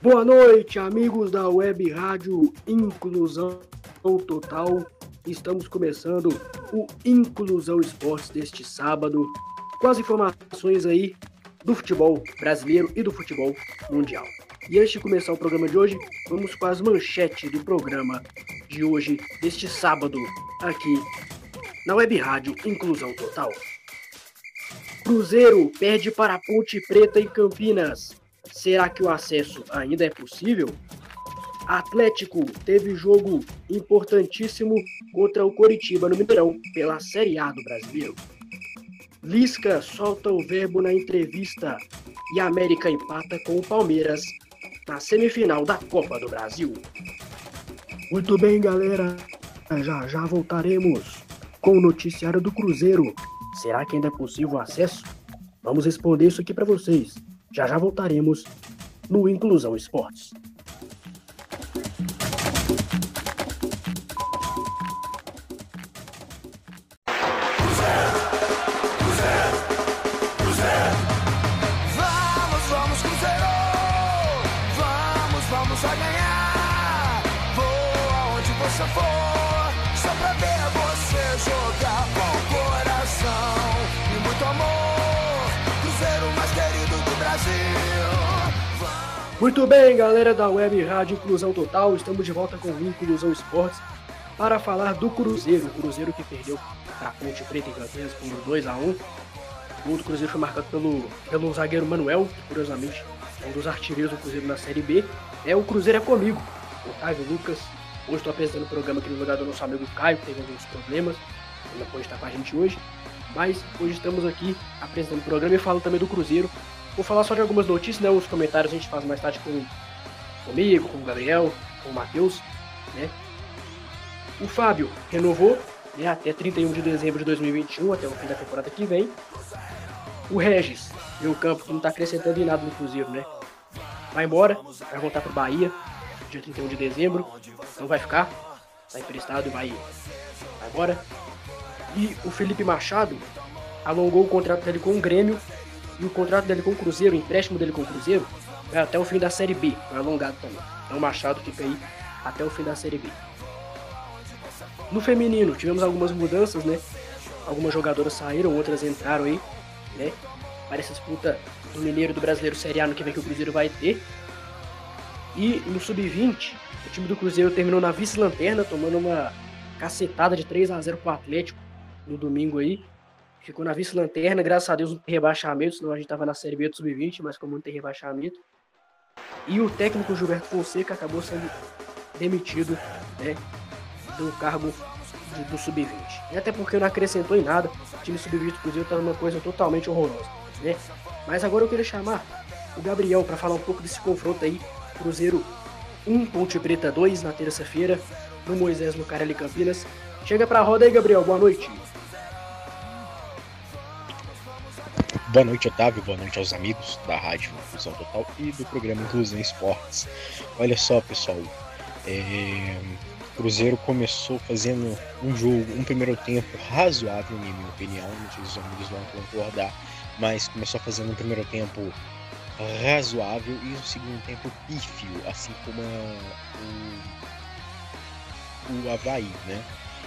Boa noite, amigos da Web Rádio Inclusão Total. Estamos começando o Inclusão Esportes deste sábado, com as informações aí do futebol brasileiro e do futebol mundial. E antes de começar o programa de hoje, vamos com as manchetes do programa de hoje, deste sábado, aqui na Web Rádio Inclusão Total. Cruzeiro perde para Ponte Preta em Campinas. Será que o acesso ainda é possível? Atlético teve jogo importantíssimo contra o Coritiba no Mineirão pela Série A do Brasileiro. Lisca solta o verbo na entrevista e a América empata com o Palmeiras na semifinal da Copa do Brasil. Muito bem, galera. Já já voltaremos com o noticiário do Cruzeiro. Será que ainda é possível o acesso? Vamos responder isso aqui para vocês. Já já voltaremos no Inclusão Esportes. Muito bem, galera da Web Rádio Inclusão Total, estamos de volta com o Inclusão Esportes para falar do Cruzeiro. O Cruzeiro que perdeu a Ponte Preta em Campinas por 2 a 1 O do Cruzeiro foi marcado pelo, pelo zagueiro Manuel, que curiosamente é um dos artilheiros do Cruzeiro na Série B. É o Cruzeiro é comigo, Otávio Lucas. Hoje estou apresentando o programa aqui no lugar do nosso amigo Caio, que teve alguns problemas. Ele não pode estar com a gente hoje. Mas hoje estamos aqui apresentando o programa e falando também do Cruzeiro. Vou falar só de algumas notícias, né? Os comentários a gente faz mais tarde com, comigo, com o Gabriel, com o Matheus, né? O Fábio renovou né, até 31 de dezembro de 2021, até o fim da temporada que vem. O Regis, meu campo, que não tá acrescentando em nada no Cruzeiro, né? Vai embora, vai voltar pro Bahia, dia 31 de dezembro. Não vai ficar, tá emprestado e vai agora. E o Felipe Machado alongou o contrato dele com o Grêmio e o contrato dele com o Cruzeiro, o empréstimo dele com o Cruzeiro, vai até o fim da Série B, vai alongado também. Então o Machado fica aí até o fim da Série B. No feminino, tivemos algumas mudanças, né? Algumas jogadoras saíram, outras entraram aí, né? Para essa disputa do Mineiro do Brasileiro Série A no que vem que o Cruzeiro vai ter. E no Sub-20, o time do Cruzeiro terminou na vice-lanterna, tomando uma cacetada de 3 a 0 pro Atlético no domingo aí. Ficou na vice-lanterna, graças a Deus não tem rebaixamento, senão a gente tava na Série B do Sub-20, mas como não tem rebaixamento. E o técnico Gilberto Fonseca acabou sendo demitido, né? Do cargo de- do Sub-20. E até porque não acrescentou em nada, o time Sub-20 do Cruzeiro tá numa coisa totalmente horrorosa, né? Mas agora eu queria chamar o Gabriel para falar um pouco desse confronto aí. Cruzeiro 1, Ponte Preta 2 na terça-feira, no Moisés Lucarelli Campinas. Chega pra roda aí, Gabriel. Boa noite. Boa noite, Otávio. Boa noite aos amigos da Rádio Inclusão Total e do programa Inclusão Esportes. Olha só, pessoal. é, O Cruzeiro começou fazendo um jogo, um primeiro tempo razoável, em minha opinião. Não sei se os amigos vão concordar, mas começou fazendo um primeiro tempo razoável e um segundo tempo pífio, assim como o, o Havaí, né?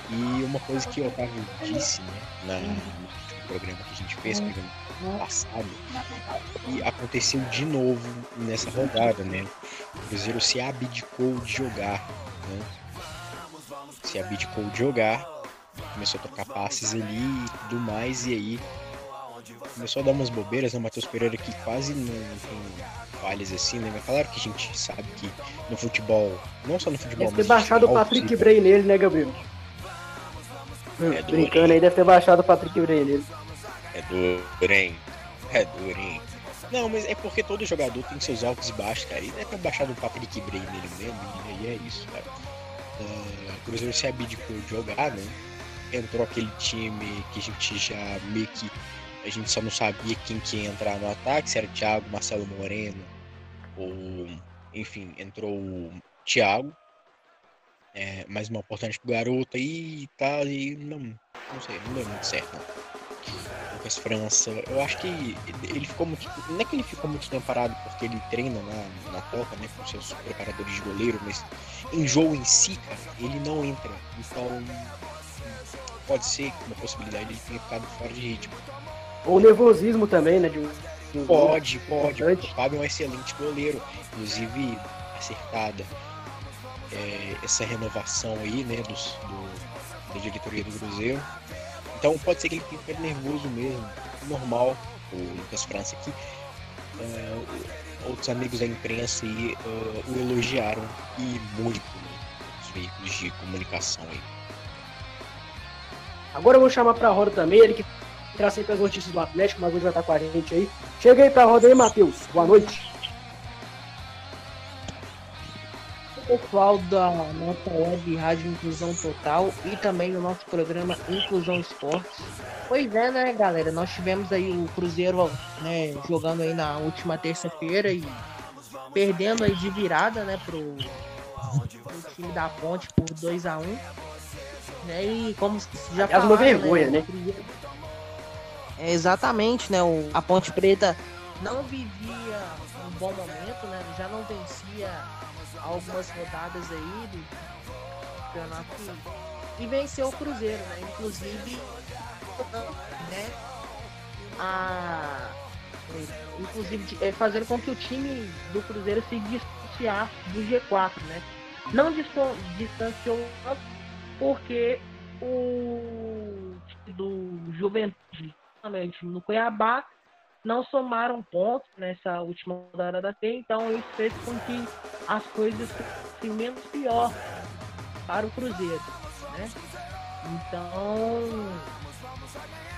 E uma coisa que o Otávio disse, né, na, no programa que a gente fez, programa passado, e aconteceu de novo nessa rodada, né? O Cruzeiro se abdicou de jogar, né? Se abdicou de jogar, começou a trocar passes ali e tudo mais, e aí começou a dar umas bobeiras, né? O Matheus Pereira que quase não tem falhas assim, né? Mas claro que a gente sabe que no futebol, não só no futebol, Deve ter baixado o Patrick futebol, Bray nele, né, Gabriel? É do Brincando aí, deve ter baixado o Patrick Bray nele. É durinho. É durinho. Não, mas é porque todo jogador tem seus altos e baixos, cara. E deve ter baixado o Patrick Bray nele mesmo, e aí é isso, cara. Ah, o Cruzeiro se abdicou de jogar, né? Entrou aquele time que a gente já meio que. A gente só não sabia quem que ia entrar no ataque, se era Thiago, Marcelo Moreno, ou. Enfim, entrou o Thiago. É, mais uma oportunidade pro garoto aí e tal, e não, não sei, não deu muito certo, não. O Lucas França. Eu acho que ele ficou muito. Não é que ele ficou muito tempo parado porque ele treina na, na Copa, né? Com seus preparadores de goleiro, mas em jogo em si, cara, ele não entra. Então pode ser uma possibilidade de ele tenha ficado fora de ritmo. Ou nervosismo também, né? De um, de um pode, pode. O Fábio é um excelente goleiro. Inclusive, acertada é, essa renovação aí, né? Dos, do, da diretoria do Cruzeiro então pode ser que ele ficado nervoso mesmo, normal, o Lucas França aqui. Uh, outros amigos da imprensa aí, uh, o elogiaram e muito nos veículos de comunicação aí. Agora eu vou chamar pra roda também, ele que traz sempre as notícias do Atlético, mas hoje vai estar com a gente aí. Chega aí pra roda aí, Matheus. Boa noite. Pessoal da nossa web Rádio Inclusão Total e também o nosso programa Inclusão Esportes. Pois é, né, galera? Nós tivemos aí o Cruzeiro né, jogando aí na última terça-feira e perdendo aí de virada, né, pro, pro time da Ponte por 2 a 1 um, né? E como já uma vergonha, né? né? É, exatamente, né? O, a Ponte Preta não vivia um bom momento, né? Já não vencia algumas rodadas aí do campeonato e venceu o Cruzeiro, né? Inclusive, né? A, inclusive é, fazendo com que o time do Cruzeiro se distanciasse do G4, né? Não distanciou porque o do Juventude, no Cuiabá, não somaram pontos nessa última rodada da T, então isso fez com que as coisas fossem menos pior para o Cruzeiro, né? Então,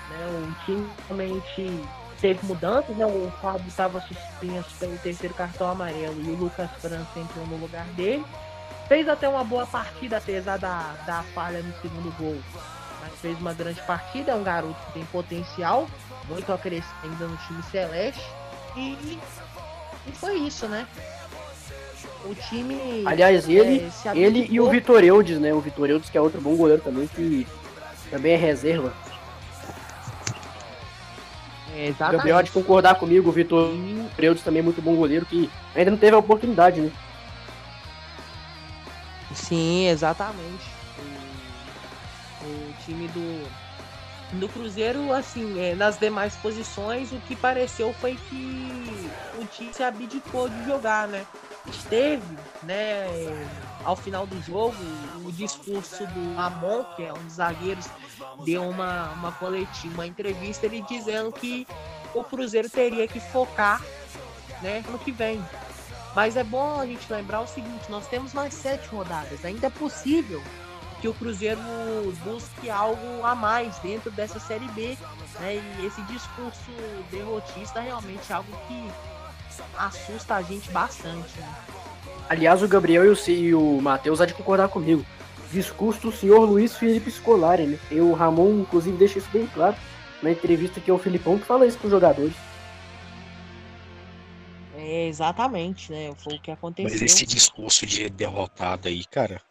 né, o time realmente teve mudanças, né? O Fábio estava suspenso pelo terceiro cartão amarelo e o Lucas França entrou no lugar dele. Fez até uma boa partida, apesar da, da falha no segundo gol. Mas fez uma grande partida, é um garoto que tem potencial, muito a crescer ainda no time celeste. E, e foi isso, né? O time. Aliás, ele, é, ele e o Vitor Eudes, né? O Vitor Eudes, que é outro bom goleiro também, que também é reserva. É, exatamente. Gabriel de concordar comigo, o Vitor Eudes também é muito bom goleiro, que ainda não teve a oportunidade, né? Sim, exatamente. O, o time do, no Cruzeiro, assim, é, nas demais posições, o que pareceu foi que o time se abdicou de jogar, né? Esteve, né, ao final do jogo, o discurso do Amon, que é um dos zagueiros, deu uma, uma coletiva, uma entrevista, ele dizendo que o Cruzeiro teria que focar né, no que vem. Mas é bom a gente lembrar o seguinte, nós temos mais sete rodadas, ainda é possível que o Cruzeiro busque algo a mais dentro dessa Série B. Né? E esse discurso derrotista é realmente algo que assusta a gente bastante. Né? Aliás, o Gabriel e o, e o Matheus há de concordar comigo. Discurso do senhor Luiz Felipe Scolari, né? E o Ramon, inclusive, deixa isso bem claro na entrevista que é o Filipão que fala isso com os jogadores. É, exatamente, né? Foi o que aconteceu. Mas esse discurso de derrotado aí, cara,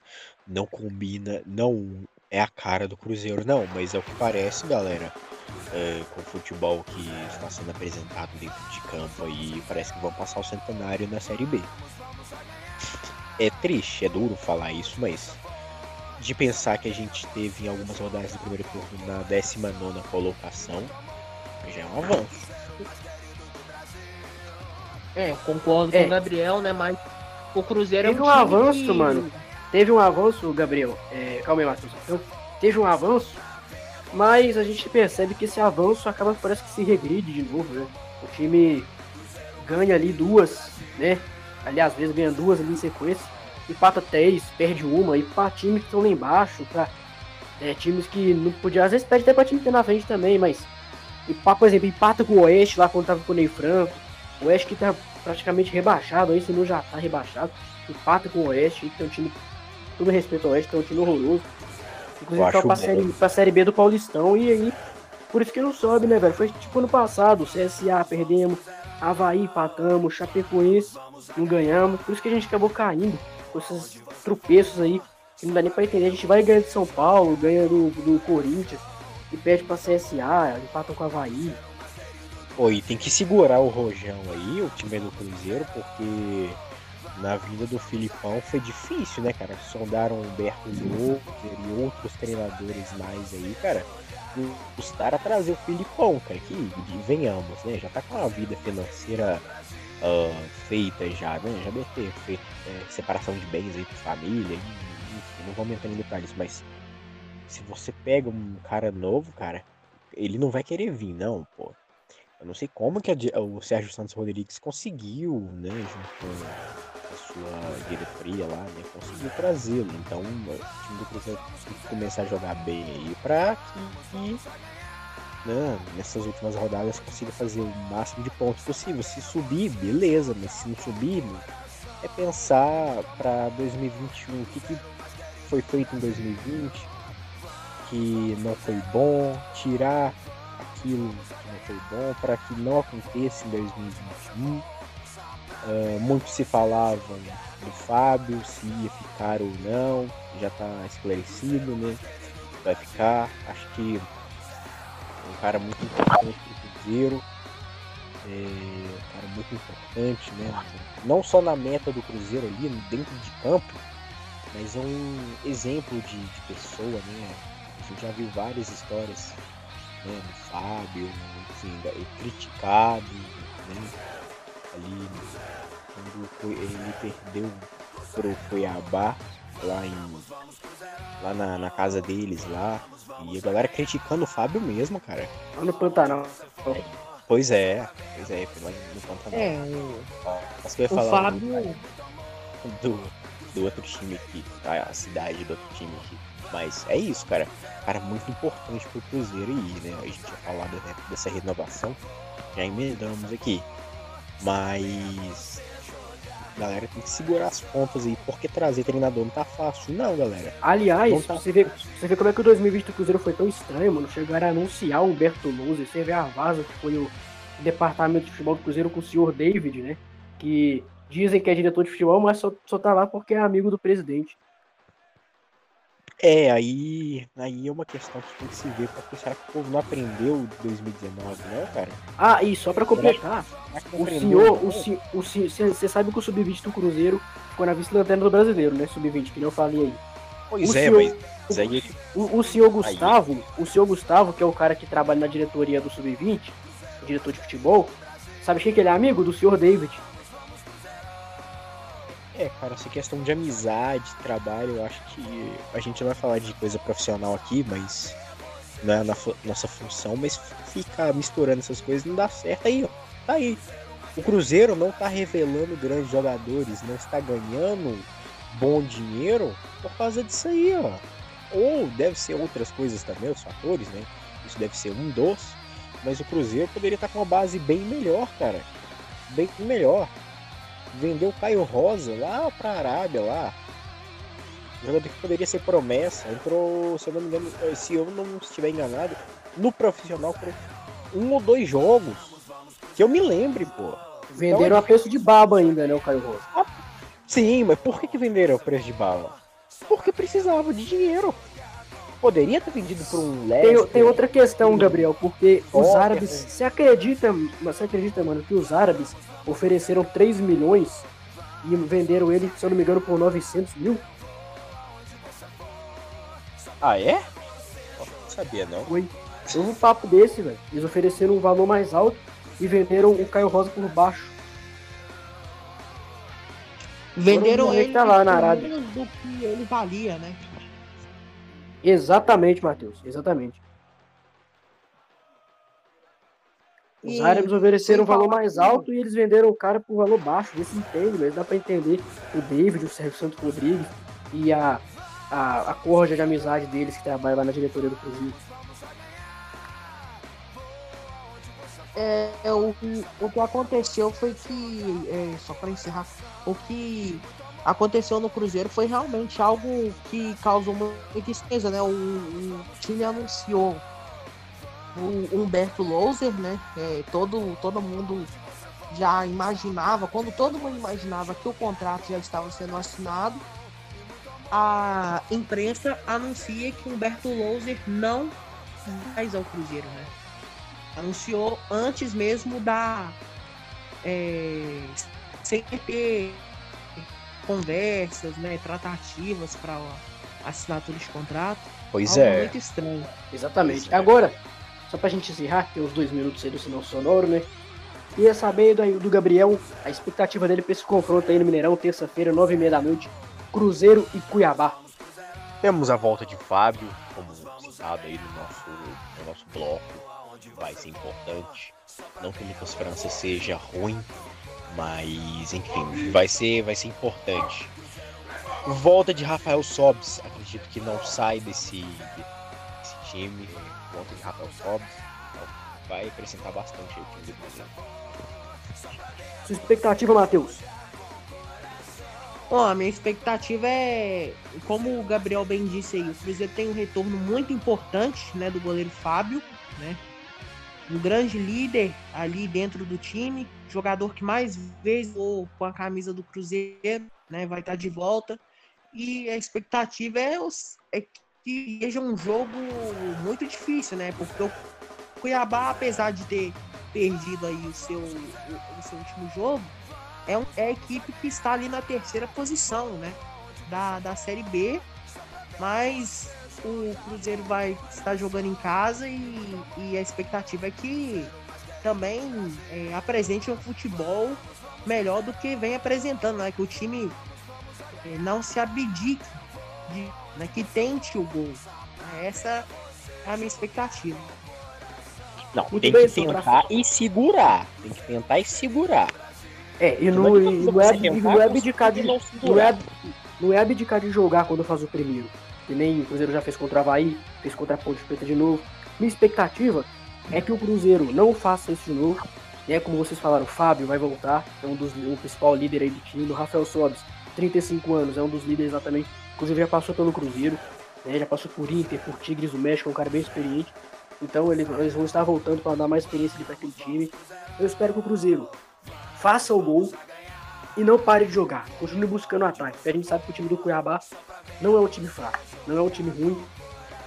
não combina, não é a cara do Cruzeiro, não, mas é o que parece, galera. É, com o futebol que está sendo apresentado dentro de campo aí, parece que vão passar o centenário na Série B. É triste, é duro falar isso, mas de pensar que a gente teve em algumas rodadas do primeiro turno na 19 colocação, já é um avanço. É, concordo é. com o Gabriel, né? Mas o Cruzeiro é um, um avanço, que... mano. Teve um avanço, Gabriel. É, calma aí, Matheus. Então, teve um avanço, mas a gente percebe que esse avanço acaba, parece que se regride de novo, né? O time ganha ali duas, né? Aliás, às vezes ganha duas ali em sequência, empata três, perde uma, e para times que estão lá embaixo, para é, times que não podia, às vezes perde até para time que tem na frente também, mas, e, por exemplo, empata com o Oeste lá quando tava com o Ney Franco, o Oeste que tá praticamente rebaixado, aí se não já tá rebaixado, empata com o Oeste, que tem um time todo respeito ao Oeste, que é um time horroroso. Inclusive tá pra série, pra série B do Paulistão e aí. Por isso que não sobe, né, velho? Foi tipo ano passado, CSA perdemos, Havaí empatamos, Chapecoense não ganhamos. Por isso que a gente acabou caindo com esses tropeços aí. Que não dá nem pra entender. A gente vai ganhar de São Paulo, ganha do, do Corinthians. e perde pra CSA, empatam com o Havaí. Pô, e tem que segurar o Rojão aí, o time do Cruzeiro, porque na vinda do Filipão foi difícil, né, cara? Sondaram Humberto Louco e outros treinadores mais aí, cara. Custaram a trazer o Filipão, cara, que venhamos, né? Já tá com a vida financeira uh, feita já, né? Já deve ter feito é, separação de bens aí pra família, enfim, não vamos entrar em detalhes, mas se você pega um cara novo, cara, ele não vai querer vir, não, pô. Eu não sei como que a, o Sérgio Santos Rodrigues conseguiu, né, junto com a sua diretoria lá, né, conseguiu trazê-lo. Então, o time do Cruzeiro tem que começar a jogar bem aí pra que, né, nessas últimas rodadas consiga fazer o máximo de pontos possível. Se subir, beleza, mas se não subir, é pensar para 2021 o que, que foi feito em 2020 que não foi bom, tirar aquilo não foi bom para que não aconteça em 2021. Uh, ah, muito se falava do Fábio, se ia ficar ou não, já está esclarecido, né? Vai ficar. Acho que um cara muito importante para o Cruzeiro. É, um cara muito importante, né? Não só na meta do Cruzeiro ali, dentro de campo, mas é um exemplo de, de pessoa, né? A gente já viu várias histórias né, do Fábio, enfim, criticado, né, ali quando ele perdeu pro Cuiabá lá em lá na, na, casa deles lá e a galera criticando o Fábio mesmo, cara. Lá no Pantanal. Pois é, pois é, foi lá no Pantanal. É, Mas eu ia o falar Fábio do, do outro time aqui, tá? a cidade do outro time aqui. Mas é isso, cara. Cara, muito importante pro Cruzeiro aí, né? A gente tinha falado né, dessa renovação, já emendamos aqui. Mas. Galera, tem que segurar as pontas aí, porque trazer treinador não tá fácil, não, galera. Aliás, tá... você, vê, você vê como é que o 2020 do Cruzeiro foi tão estranho, mano. Chegaram a anunciar o Humberto Lousa, você vê a vaza que foi o departamento de futebol do Cruzeiro com o senhor David, né? Que dizem que é diretor de futebol, mas só, só tá lá porque é amigo do presidente. É, aí, aí é uma questão que tem que se ver, porque será que o povo não aprendeu de 2019, não, cara? Ah, e só pra completar, o senhor, o senhor, o senhor, você sabe que o Sub-20 do Cruzeiro ficou na vice-lanterna do brasileiro, né? Sub-20, que nem eu falei aí. Pois o é, senhor, mas aí... o, o senhor Gustavo, aí. o senhor Gustavo, que é o cara que trabalha na diretoria do Sub-20, diretor de futebol, sabe quem que ele é amigo? Do senhor David. É, cara, essa questão de amizade, trabalho, eu acho que a gente vai falar de coisa profissional aqui, mas não é a nossa função, mas ficar misturando essas coisas não dá certo aí, ó. Tá aí. O Cruzeiro não tá revelando grandes jogadores, não está ganhando bom dinheiro por causa disso aí, ó. Ou deve ser outras coisas também, os fatores, né? Isso deve ser um dos. Mas o Cruzeiro poderia estar com uma base bem melhor, cara. Bem melhor vendeu o Caio Rosa lá pra Arábia lá. Um jogador que poderia ser promessa. Entrou, se eu não me engano, se eu não estiver enganado, no profissional por um ou dois jogos. Que eu me lembre, pô. Venderam então, a preço de baba ainda, né, o Caio Rosa? Ah, sim, mas por que, que venderam a preço de bala? Porque precisava de dinheiro. Poderia ter vendido por um Leicester. Tem, tem outra questão, Gabriel, porque os árabes. Você acredita, você acredita, mano, que os árabes ofereceram 3 milhões e venderam ele, se eu não me engano, por 900 mil? Ah, é? Não sabia, não. Foi. Houve um papo desse, velho. Eles ofereceram um valor mais alto e venderam o Caio Rosa por baixo. Venderam ele tá lá na Arábia. do que ele valia, né? Exatamente, Matheus. Exatamente. Os e árabes ofereceram um valor mais alto e eles venderam o cara por um valor baixo. Desse entende, mas dá para entender o David, o Sérgio Santos Rodrigues e a, a, a corja de amizade deles que trabalha lá na diretoria do Cruzeiro. É, é, o, o que aconteceu foi que, é, só para encerrar, o que aconteceu no Cruzeiro foi realmente algo que causou muita tristeza, né? O, o time anunciou o Humberto Louser, né? É, todo, todo mundo já imaginava, quando todo mundo imaginava que o contrato já estava sendo assinado, a imprensa anuncia que Humberto Louser não mais ao Cruzeiro, né? Anunciou antes mesmo da. É, sem ter conversas, né? Tratativas para assinatura de contrato. Pois é. muito estranho. Exatamente. É. Agora, só pra gente encerrar, tem os dois minutos aí do sinal sonoro, né? Queria saber do, do Gabriel, a expectativa dele pra esse confronto aí no Mineirão, terça-feira, nove e meia da noite, Cruzeiro e Cuiabá. Temos a volta de Fábio, como citado aí no nosso, no nosso bloco. Vai ser importante. Não que o Lucas França seja ruim, mas enfim, vai ser, vai ser importante. Volta de Rafael Sobis, acredito que não sai desse, desse time. Volta de Rafael Sobis então vai acrescentar bastante aí o time do Cruzeiro. Sua expectativa, Matheus? Bom, a minha expectativa é, como o Gabriel bem disse aí, o Cruzeiro tem um retorno muito importante, né, do goleiro Fábio, né? Um grande líder ali dentro do time, jogador que mais vezes voou com a camisa do Cruzeiro, né, vai estar de volta. E a expectativa é, os, é que seja um jogo muito difícil, né? Porque o Cuiabá, apesar de ter perdido aí o seu, o, o seu último jogo, é, um, é a equipe que está ali na terceira posição, né? Da, da Série B. Mas o Cruzeiro vai estar jogando em casa e, e a expectativa é que também é, apresente um futebol melhor do que vem apresentando, né? Que o time é, não se abdique, de, né? que tente o gol. Essa é a minha expectativa. Não, Muito tem bem, que só pra- tentar e segurar. Tem que tentar e segurar. É, e Não não, não, é, tentar, é abdicar de. não é, não é abdicar de jogar quando faz o primeiro. Que nem o Cruzeiro já fez contra o Havaí, fez contra a Ponte Preta de novo. Minha expectativa é que o Cruzeiro não faça isso de novo. É como vocês falaram, o Fábio vai voltar, é um dos um principal líder aí do time. O Rafael Sobis, 35 anos, é um dos líderes exatamente. Inclusive já passou pelo Cruzeiro, né? Já passou por Inter, por Tigres do México, é um cara bem experiente. Então eles, eles vão estar voltando para dar mais experiência para aquele time. Eu espero que o Cruzeiro faça o gol e não pare de jogar. Continue buscando ataque. Porque a gente sabe que o time do Cuiabá não é um time fraco, não é um time ruim,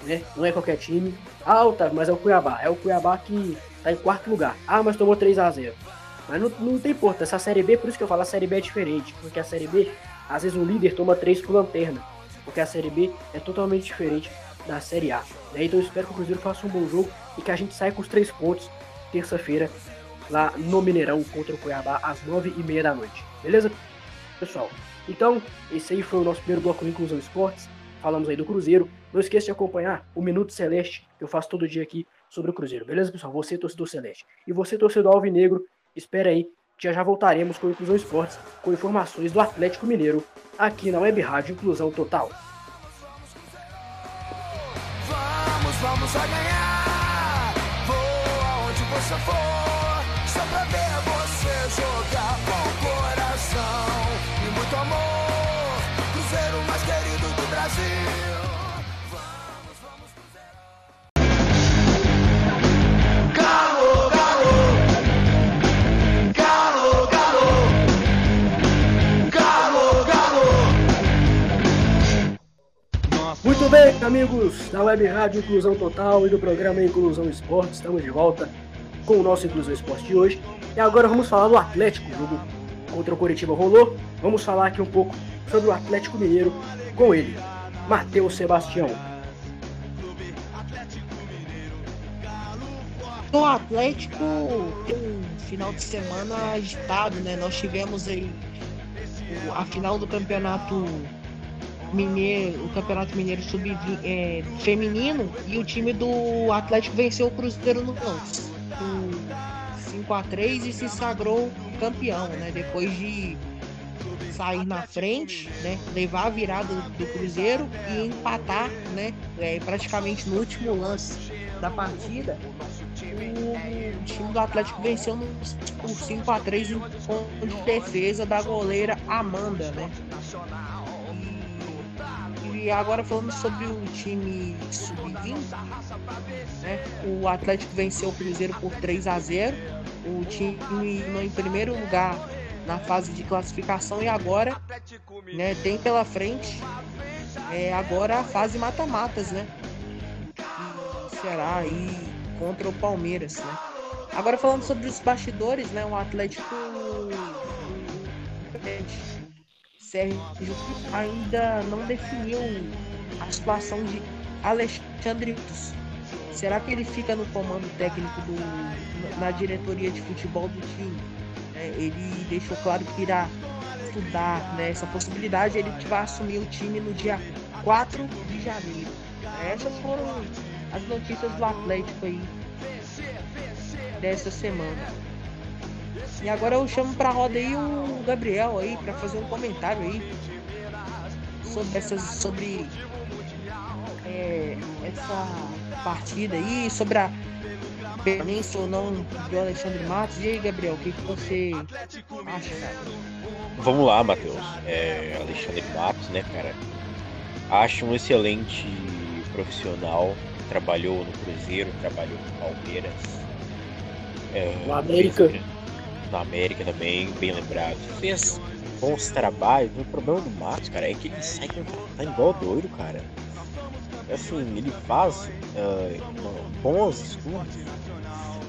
né? Não é qualquer time. Ah, mas é o Cuiabá. É o Cuiabá que tá em quarto lugar. Ah, mas tomou 3 a 0 Mas não, não tem importância. Essa Série B, por isso que eu falo, a Série B é diferente. Porque a Série B, às vezes o líder toma 3 pro lanterna. Porque a Série B é totalmente diferente da Série A. né? Então eu espero que o Cruzeiro faça um bom jogo e que a gente saia com os 3 pontos terça-feira lá no Mineirão contra o Cuiabá às 9h30 da noite. Beleza? Pessoal, então esse aí foi o nosso primeiro bloco de Inclusão Esportes. Falamos aí do Cruzeiro. Não esqueça de acompanhar o Minuto Celeste, que eu faço todo dia aqui sobre o Cruzeiro. Beleza, pessoal? Você, torcedor Celeste. E você, torcedor Alvinegro, espera aí, já já voltaremos com o Inclusão Esportes, com informações do Atlético Mineiro, aqui na Web Rádio Inclusão Total. Vamos, vamos a ganhar. Vou aonde você for, Muito bem, amigos da Web Rádio Inclusão Total e do programa Inclusão Esporte, estamos de volta com o nosso Inclusão Esporte de hoje. E agora vamos falar do Atlético, o jogo contra o Coritiba rolou. Vamos falar aqui um pouco sobre o Atlético Mineiro com ele, Matheus Sebastião. O Atlético um final de semana agitado, né? Nós tivemos aí a final do campeonato mineiro, o campeonato mineiro sub é, feminino e o time do Atlético venceu o Cruzeiro no por 5 a 3 e se sagrou campeão, né? Depois de sair na frente, né? Levar a virada do Cruzeiro e empatar, né? É, praticamente no último lance da partida o time do Atlético venceu por 5 a 3 em ponto de defesa da goleira Amanda, né? E, agora falando sobre o time sub-20, né? O Atlético venceu o Cruzeiro por 3 a 0. O time em primeiro lugar na fase de classificação e agora, né, tem pela frente é, agora a fase mata-matas, né? E Ceará aí contra o Palmeiras, né? Agora falando sobre os bastidores, né? O Atlético Sérgio ainda não definiu a situação de Alexandre Ritos. Será que ele fica no comando técnico do, na diretoria de futebol do time? É, ele deixou claro que irá estudar né, essa possibilidade. Ele vai assumir o time no dia 4 de janeiro. Essas foram as notícias do Atlético aí dessa semana. E agora eu chamo pra roda aí o Gabriel aí para fazer um comentário aí sobre essas sobre é, essa partida aí, sobre a permanência ou não do Alexandre Matos. E aí, Gabriel, o que, que você acha, cara? Vamos lá, Matheus. É, Alexandre Matos, né, cara? Acho um excelente profissional. Trabalhou no Cruzeiro, trabalhou no Palmeiras. É, no América. Fez, na América também, bem lembrado. Fez bons trabalhos. O problema do Matos, cara, é que ele sai tá igual doido, cara. Assim, ele faz uh, bons estudos,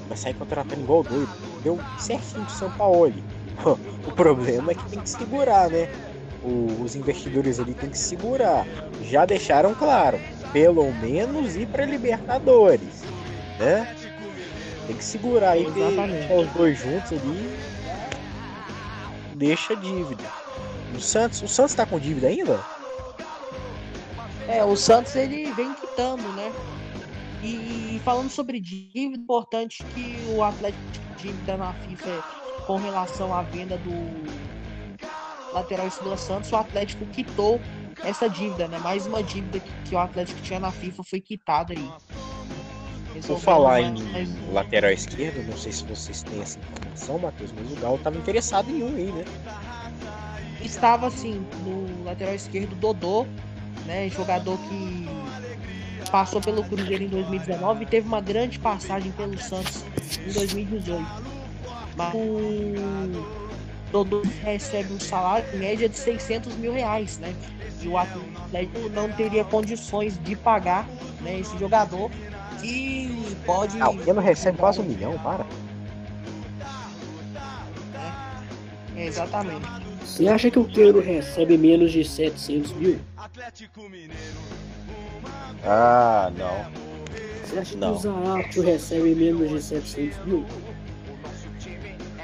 mas sai contratando igual doido. Deu certinho de São Paulo. o problema é que tem que segurar, né? O, os investidores ali tem que segurar. Já deixaram claro, pelo menos ir para Libertadores, né? Tem que segurar aí, deixar os dois juntos ali. Deixa dívida. O Santos, o Santos tá com dívida ainda? É, o Santos ele vem quitando, né? E falando sobre dívida, importante que o Atlético dívida na FIFA com relação à venda do lateral esquerdo Santos, o Atlético quitou essa dívida, né? Mais uma dívida que, que o Atlético tinha na FIFA foi quitada aí. Por falar em lateral esquerdo, não sei se vocês têm essa informação, Matheus, mas o Galo estava interessado em um aí, né? Estava assim, no lateral esquerdo, Dodô, né? Jogador que passou pelo Cruzeiro em 2019 e teve uma grande passagem pelo Santos em 2018. Mas o Dodô recebe um salário em média de 600 mil reais, né? E o Atlético não teria condições de pagar né, esse jogador que pode. Ah, o Keno recebe quase um milhão, para. É, exatamente. Você acha que o Keno recebe menos de 700 mil? Ah, não. Você acha não. que o Zaratio recebe menos de 700 mil?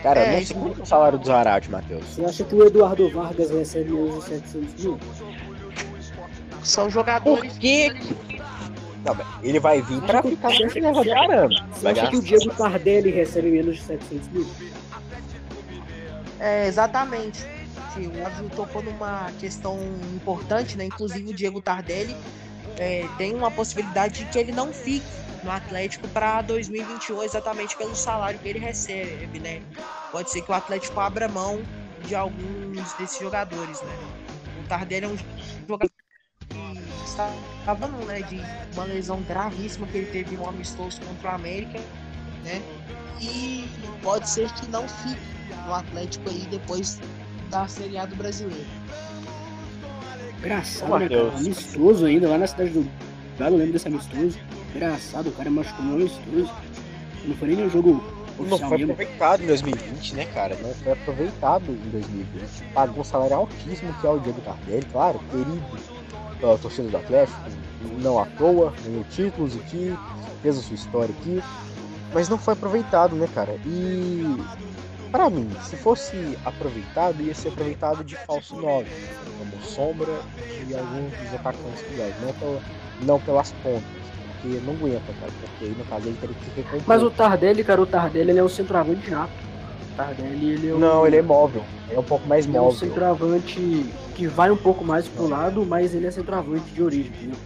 Cara, é, não sei quanto é o salário do Zaratio, Matheus. Você acha que o Eduardo Vargas recebe menos de 700 mil? São jogadores. Por que não, ele vai vir pra ficar dentro da de arame. Você acha que o Diego Tardelli recebe menos de 700 mil? É, exatamente. O Ávio tocou numa questão importante, né? Inclusive o Diego Tardelli é, tem uma possibilidade de que ele não fique no Atlético para 2021 exatamente pelo salário que ele recebe, né? Pode ser que o Atlético abra mão de alguns desses jogadores, né? O Tardelli é um jogador estava né, de uma lesão gravíssima que ele teve um amistoso contra o América, né? E pode ser que não fique no Atlético aí depois da Série A do Brasileiro. Engraçado, né, cara? Amistoso ainda, lá na cidade do Galo, lembro desse amistoso. Engraçado, o cara machucou no amistoso. Não foi nem no jogo não foi aproveitado em 2020, né, cara? Não foi aproveitado em 2020. Pagou um salário altíssimo que é o Diego Tardelli, claro, querido torcida do Atlético, não à toa, ganhou títulos aqui, fez a sua história aqui, mas não foi aproveitado, né, cara? E para mim, se fosse aproveitado, ia ser aproveitado de falso 9, como sombra de alguns dos atacantes que não, pela, não pelas pontas, porque não aguenta, cara, porque aí no caso ele teria que recompor. Mas o Tardelli, cara, o Tardelli ele é um centroavante nato. Tardelli, ele é um... Não, ele é móvel, é um pouco mais ele móvel. É um centroavante que vai um pouco mais pro lado, mas ele é centroavante de origem, entendeu?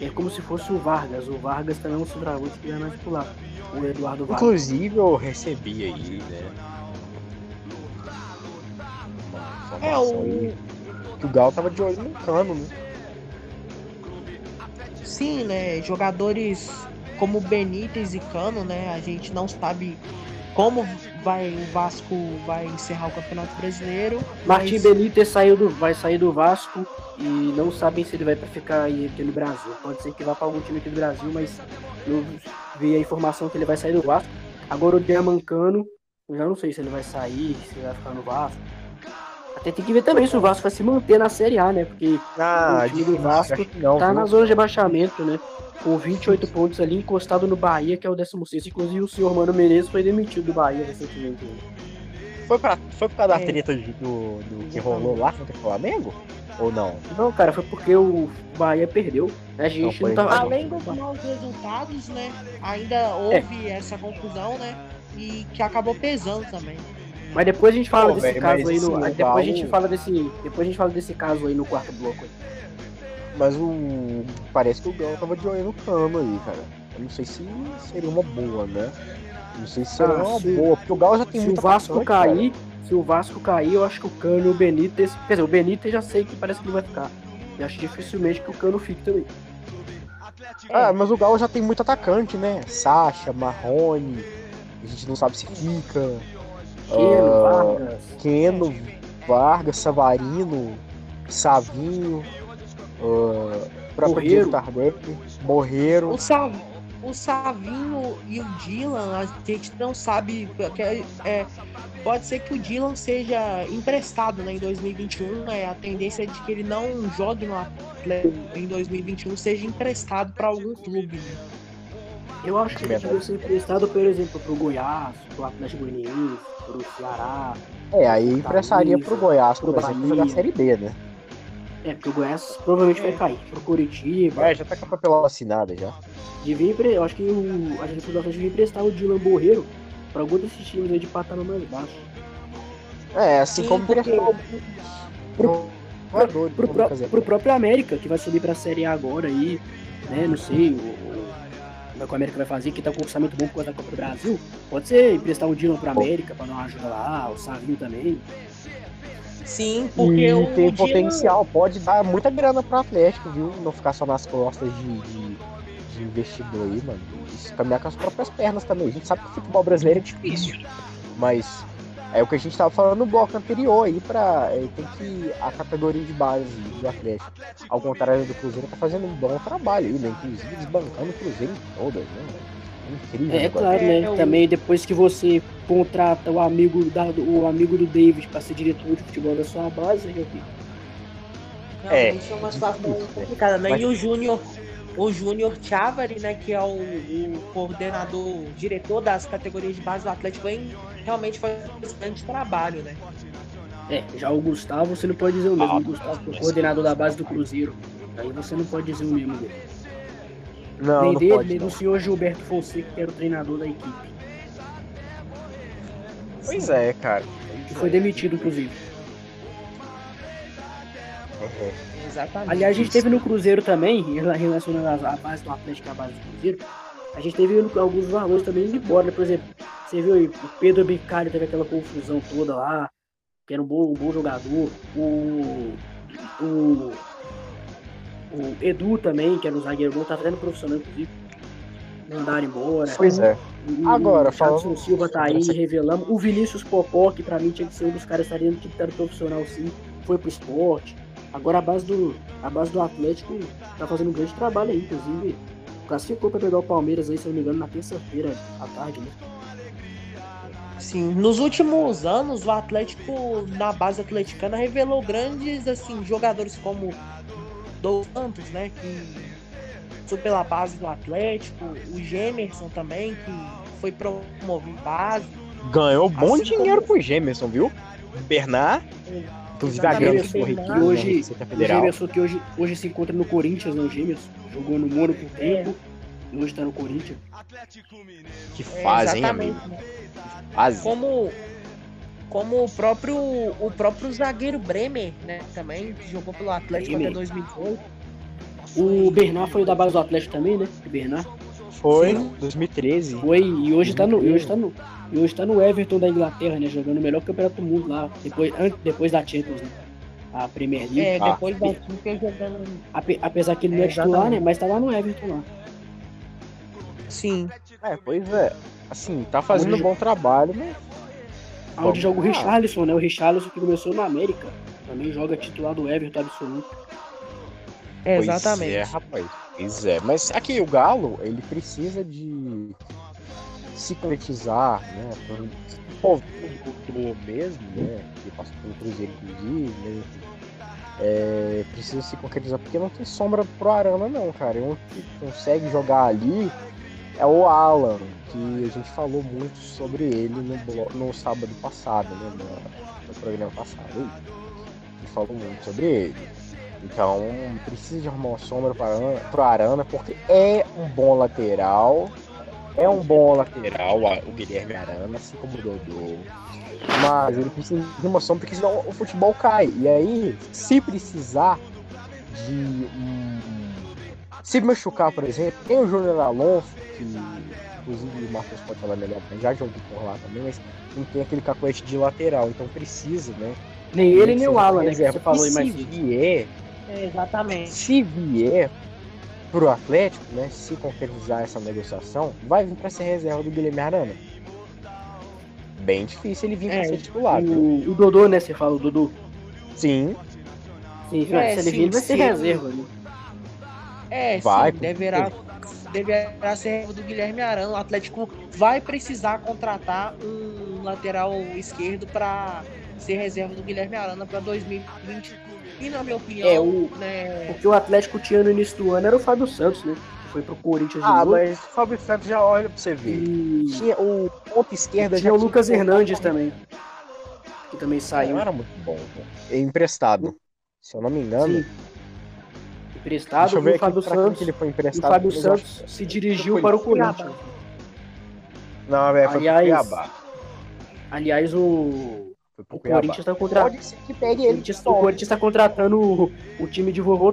É como se fosse o Vargas. O Vargas também é um centroavante que vai mais pro lado. O Eduardo Vargas. Inclusive eu recebi aí, né? é o... Aí, que o Gal tava de olho no cano, né? Sim, né? Jogadores como Benítez e Cano, né? A gente não sabe como vai, o Vasco vai encerrar o Campeonato Brasileiro. Martim mas- Benítez saiu do, vai sair do Vasco e não sabem se ele vai pra ficar aí aqui no Brasil. Pode ser que vá para algum time aqui do Brasil, mas eu vi a informação que ele vai sair do Vasco. Agora o Diamancano, eu já não sei se ele vai sair, se vai ficar no Vasco. Até tem que ver também se o Vasco vai se manter na Série A, né? Porque Ah, O time do Vasco não, tá viu? na zona de abaixamento, né? Com 28 pontos ali, encostado no Bahia, que é o 16. Inclusive o senhor Mano Menezes foi demitido do Bahia recentemente. Foi, pra, foi por causa da É. treta de- do, do que rolou lá contra o Flamengo? Ou não? Não, cara, foi porque o Bahia perdeu. né? A gente Não, não, tava. Além dos maus resultados, né? Ainda houve essa confusão, né? E que acabou pesando também. Mas depois a gente fala Pô, desse velho, caso aí assim, no. aí Depois a gente fala desse. Depois a gente fala desse caso aí no quarto bloco. aí. Mas o. Parece que o Galo tava de olho no cano aí, cara. Eu não sei se seria uma boa, né? Não sei se seria Ah, uma se- boa, porque o Galo já tem Se o muito Vasco atacante, cara. cair, se o Vasco cair, eu acho que o Cano e o Benítez. Quer dizer, o Benítez já sei que parece que ele vai ficar. E acho dificilmente que o Cano fique também. Ah, mas o Galo já tem muito atacante, né? Sacha, Marrone, a gente não sabe se fica. Keno, Ah, Vargas. Keno, Vargas, Savarino, Savinho, uh, Borreiro. O, Sa o Savinho e o Dylan, a gente não sabe. Que é, é, pode ser que o Dylan seja emprestado né, em 2021. Né, a tendência é de que ele não jogue no Atlético em 2021, seja emprestado para algum clube. Né? Eu acho que ele ser emprestado, por exemplo, pro Goiás, pro Atlético Goianiense, pro Ceará. É, aí emprestaria pro Goiás, por pro exemplo, Bahia. jogar Série B, né? É, porque o Goiás provavelmente vai É. cair. Pro Curitiba. É, já tá com a papelão assinada já. Devia empre... Eu acho que o... a gente devia emprestar o Dylan Borreiro pra algum desses times aí de patamar mais baixo. É, assim Sim, como porque- emprestou Pro- Pro, vamos pró- fazer. pro próprio América, que vai subir pra Série A agora aí, né? Não sei, o, é que o América vai fazer, que tá com orçamento bom por causa da Copa do Brasil. Pode ser emprestar o Dylan pro América pra dar uma ajuda lá, o Savinho também. Sim, porque e o tem Dylan- potencial, pode dar muita grana pro Atlético, viu? Não ficar só nas costas de, de, de investidor aí, mano. Isso caminhar com as próprias pernas também. A gente sabe que o futebol brasileiro é difícil, mas é o que a gente tava falando no bloco anterior aí pra. é, tem que. A categoria de base do Atlético, ao contrário do Cruzeiro, tá fazendo um bom trabalho aí, né? Inclusive desbancando o Cruzeiro em todas, né? Incrível. É, né, claro, É, né? eu- Também depois que você contrata o amigo, da, o amigo do David pra ser diretor de futebol da sua base, eu vi. Realmente é, uma situação difícil, complicada, né? Mas- E o Júnior, o Júnior Chavari, né, que é o, o coordenador, diretor das categorias de base do Atlético, vem realmente faz um grande trabalho, né? É, já o Gustavo, você não pode dizer o mesmo. Ah, o Gustavo foi coordenador da base do Cruzeiro. Aí você não pode dizer o mesmo dele. Não, nem não dele, pode. nem não. do senhor Gilberto Fonseca, que era o treinador da equipe. Pois é, cara. Que foi demitido, inclusive. Uhum. Exatamente. Aliás, a gente teve no Cruzeiro também, rela- relacionando a base do Atlético à base do Cruzeiro, a gente teve alguns valores também indo embora, né? Por exemplo, você viu aí, o Pedro Bicalho teve aquela confusão toda lá, que era um bom, um bom jogador. O, o, o Edu também, que era um zagueiro bom, tá fazendo profissional, inclusive. Mandaram embora. Pois é. O- Agora, o falando Silva tá aí, revelamos. O Vinícius Popó, que pra mim tinha que ser um dos caras que estaria no quinto profissional, sim, foi pro esporte. Agora a base do, a base do Atlético tá fazendo um grande trabalho aí, inclusive. Classificou pra pegar o Palmeiras aí, se eu não me engano, na terça-feira à tarde, né? Sim, nos últimos anos o Atlético, na base atleticana, revelou grandes assim, jogadores como Douglas Santos, né? Que passou pela base do Atlético, o Gemerson também, que foi promovido base. Ganhou um bom Assim dinheiro como- pro Gemerson, viu? Bernard, inclusive a na hoje- Receita O Federal. Gêmeos que hoje, hoje se encontra no Corinthians, né? O Gêmeos jogou no Mônaco um tempo, e hoje tá no Corinthians. Que É, fazem, exatamente, amigo. né? Fazem. Como, como o próprio o próprio zagueiro Bremer, né? Também, que jogou pelo Atlético Bremer. até 2018. O Bernard foi da base do Atlético também, né? O Bernard. Foi, Sim. 2013. Foi, e hoje tá no. E hoje tá no. E hoje tá no Everton da Inglaterra, né? Jogando o melhor campeonato do mundo lá. Depois, depois da Champions, né? A Premier League. É, Ah. depois da Champions jogando. Ape- apesar que ele não É, é titular, né? Mas tá lá no Everton lá. Sim. É, pois é. Assim, tá fazendo um Hoje- bom trabalho, mas Onde joga o. Richarlison, né? O Richarlison que começou no América. Também joga titular do Everton absoluto. É, Pois exatamente. é, rapaz. Pois é. Mas aqui, o Galo, ele precisa de se concretizar, né? Um povo mesmo, né? Que passou pelo Cruzeiro, inclusive, né? É, precisa se concretizar, porque não tem sombra pro Arana, não, cara. Um que consegue jogar ali é o Alan, que a gente falou muito sobre ele no, no sábado passado, né? No, no programa passado. A gente falou muito sobre ele. Então, precisa de arrumar uma sombra para pro Arana, porque é um bom lateral. É um bom lateral, o Guilherme Arana, assim como o Dodô. Mas ele precisa de uma sombra, porque senão o futebol cai. E aí, se precisar de um. Se machucar, por exemplo, tem o Júnior Alonso, que inclusive o Marcos pode falar melhor, já jogou por lá também, mas não tem aquele cacuete de lateral, então precisa, né? Nem ele, nem o Alan, né? Que você falou E se vier, É, exatamente. se vier pro Atlético, né, se concretizar essa negociação, vai vir para ser reserva do Guilherme Arana. Bem difícil ele vir É, ser titular. O, o Dodô, né? Você fala, o Dodô. Sim, Sim, É, se ele sim, vir, ele vai ser reserva. Né? É, Vai, sim, deverá, deverá ser reserva do Guilherme Arana. O Atlético vai precisar contratar um lateral esquerdo para ser reserva do Guilherme Arana para 2020. E na minha opinião, É, o, né, o que o Atlético tinha no início do ano era o Fábio Santos, né? Foi pro Corinthians de Ah, novo. mas o Fábio Santos já olha pra você ver. E Tinha o ponto esquerda tinha o Lucas tinha- Hernandes também. Que também saiu. Não era muito bom. né? É emprestado. Se eu não me engano. Sim. Emprestado, Deixa eu ver o Fábio Santos. que ele foi O emprestado. Fábio eu acho Santos se dirigiu foi para o. Corinthians. Não, velho, foi Aliás, pro Cuiabá. Aliás, o, Foi pro o. Corinthians está contratando. Pode ser que pegue O ele. Corinthians, o Corinthians tá contratando o, o time de vovô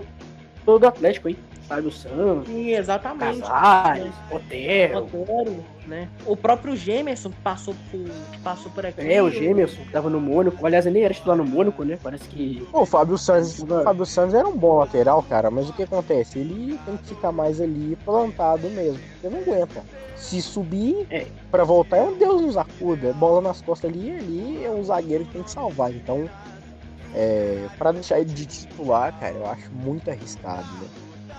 todo do Atlético, hein? Fábio Santos, sim, exatamente. Casares, Otero. Otero, né? O próprio Gemerson que passou por, que passou por aqui. É, o Gêmeos, que tava no Mônaco. Aliás, ele nem era titular no Mônaco, né? Parece que. Pô, o Fábio Santos, o Fábio Santos era um bom lateral, cara, mas o que acontece? Ele tem que ficar mais ali plantado mesmo, porque não aguenta. Se subir É. pra voltar, é um Deus nos acuda. Bola nas costas ali, ali é um zagueiro que tem que salvar. Então, é, para deixar ele de titular, cara, eu acho muito arriscado, né?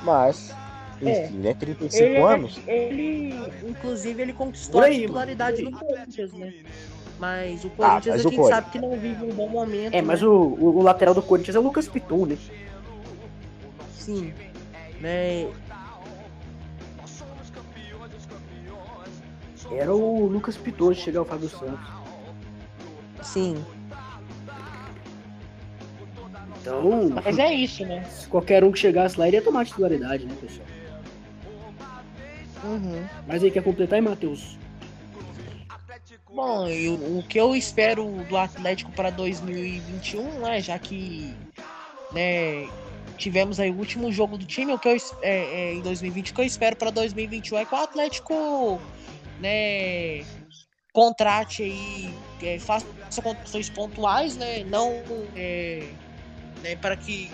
Mas, É. enfim, né? 35 Ele, anos. ele, inclusive, ele conquistou Por a aí, titularidade no Corinthians, né? Mas o Ah, Corinthians mas a o gente sabe que não vive um bom momento. É, mas né? o, o, o lateral do Corinthians é o Lucas Piton, né? Sim. Né? Era o Lucas Piton de chegar o Fábio Santos. Sim. Então, Mas é isso, né? se qualquer um que chegasse lá, iria tomar titularidade, né, pessoal? Uhum. Mas aí, quer completar aí, Matheus? Bom, eu- o que eu espero do Atlético para 2021, né, já que né, tivemos aí o último jogo do time, o que eu é, é, em 2020, o que eu espero para 2021 é que o Atlético né, contrate aí, é, faça contratações pontuais, né, não é, né, para que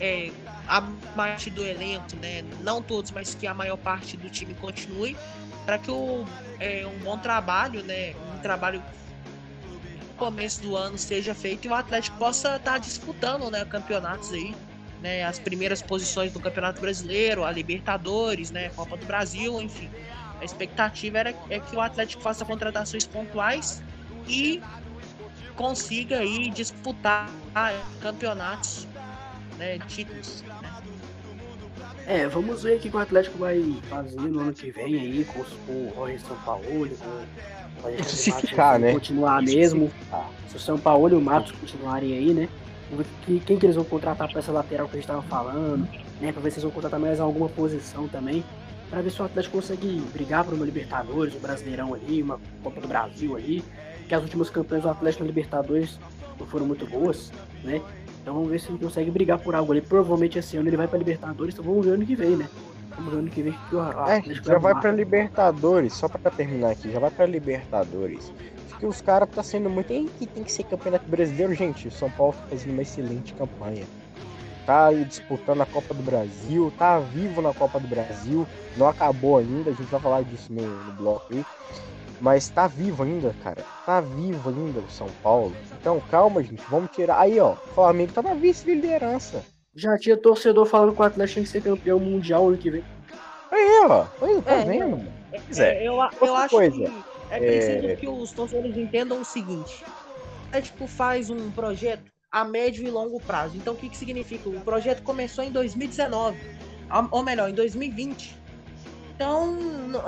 é, a parte do elenco, né, não todos, mas que a maior parte do time continue, para que o é, um bom trabalho, né? Um trabalho no começo do ano seja feito e o Atlético possa estar disputando, né? Campeonatos aí, né? As primeiras posições do Campeonato Brasileiro, a Libertadores, né? Copa do Brasil, enfim. A expectativa era é que o Atlético faça contratações pontuais e consiga aí disputar campeonatos, né? Títulos. né? É, vamos ver o que o Atlético vai fazer no ano que vem aí, com, o Jorge São Paulo, com o Se ficar, se né? continuar Isso, mesmo. se. Se o São Paulo e o Matos continuarem aí, né? Vamos ver que- quem que eles vão contratar para essa lateral que a gente tava falando, né? Pra ver se eles vão contratar mais alguma posição também. Pra ver se o Atlético consegue brigar por uma Libertadores, um Brasileirão ali, uma Copa do Brasil ali. Que as últimas campanhas do Atlético na Libertadores não foram muito boas, né? Então vamos ver se ele consegue brigar por algo ali. Provavelmente esse ano ele vai pra Libertadores, então vamos ver ano que vem, né? Vamos ver ano que vem que o É, Atlético já vai pra Libertadores, só pra terminar aqui, já vai pra Libertadores. Porque os caras tá sendo muito. Que tem que ser campeonato brasileiro, gente. O São Paulo tá fazendo uma excelente campanha. Tá aí disputando a Copa do Brasil, tá vivo na Copa do Brasil, não acabou ainda, a gente vai falar disso no, no bloco aí. Mas tá vivo ainda, cara. Tá vivo ainda o São Paulo. Então, calma, gente. Vamos tirar. Aí, ó. O Flamengo tá na vice-liderança. Já tinha torcedor falando que o Atlético tem que ser campeão mundial ano que vem. Aí, ó. Aí, tá É, vendo, mano? Pois É, é. eu, eu acho coisa, que é preciso é- que os torcedores entendam o seguinte: o Atlético faz um projeto a médio e longo prazo. Então, o que, que significa? O projeto começou em 2019, a- ou melhor, em 2020. Então,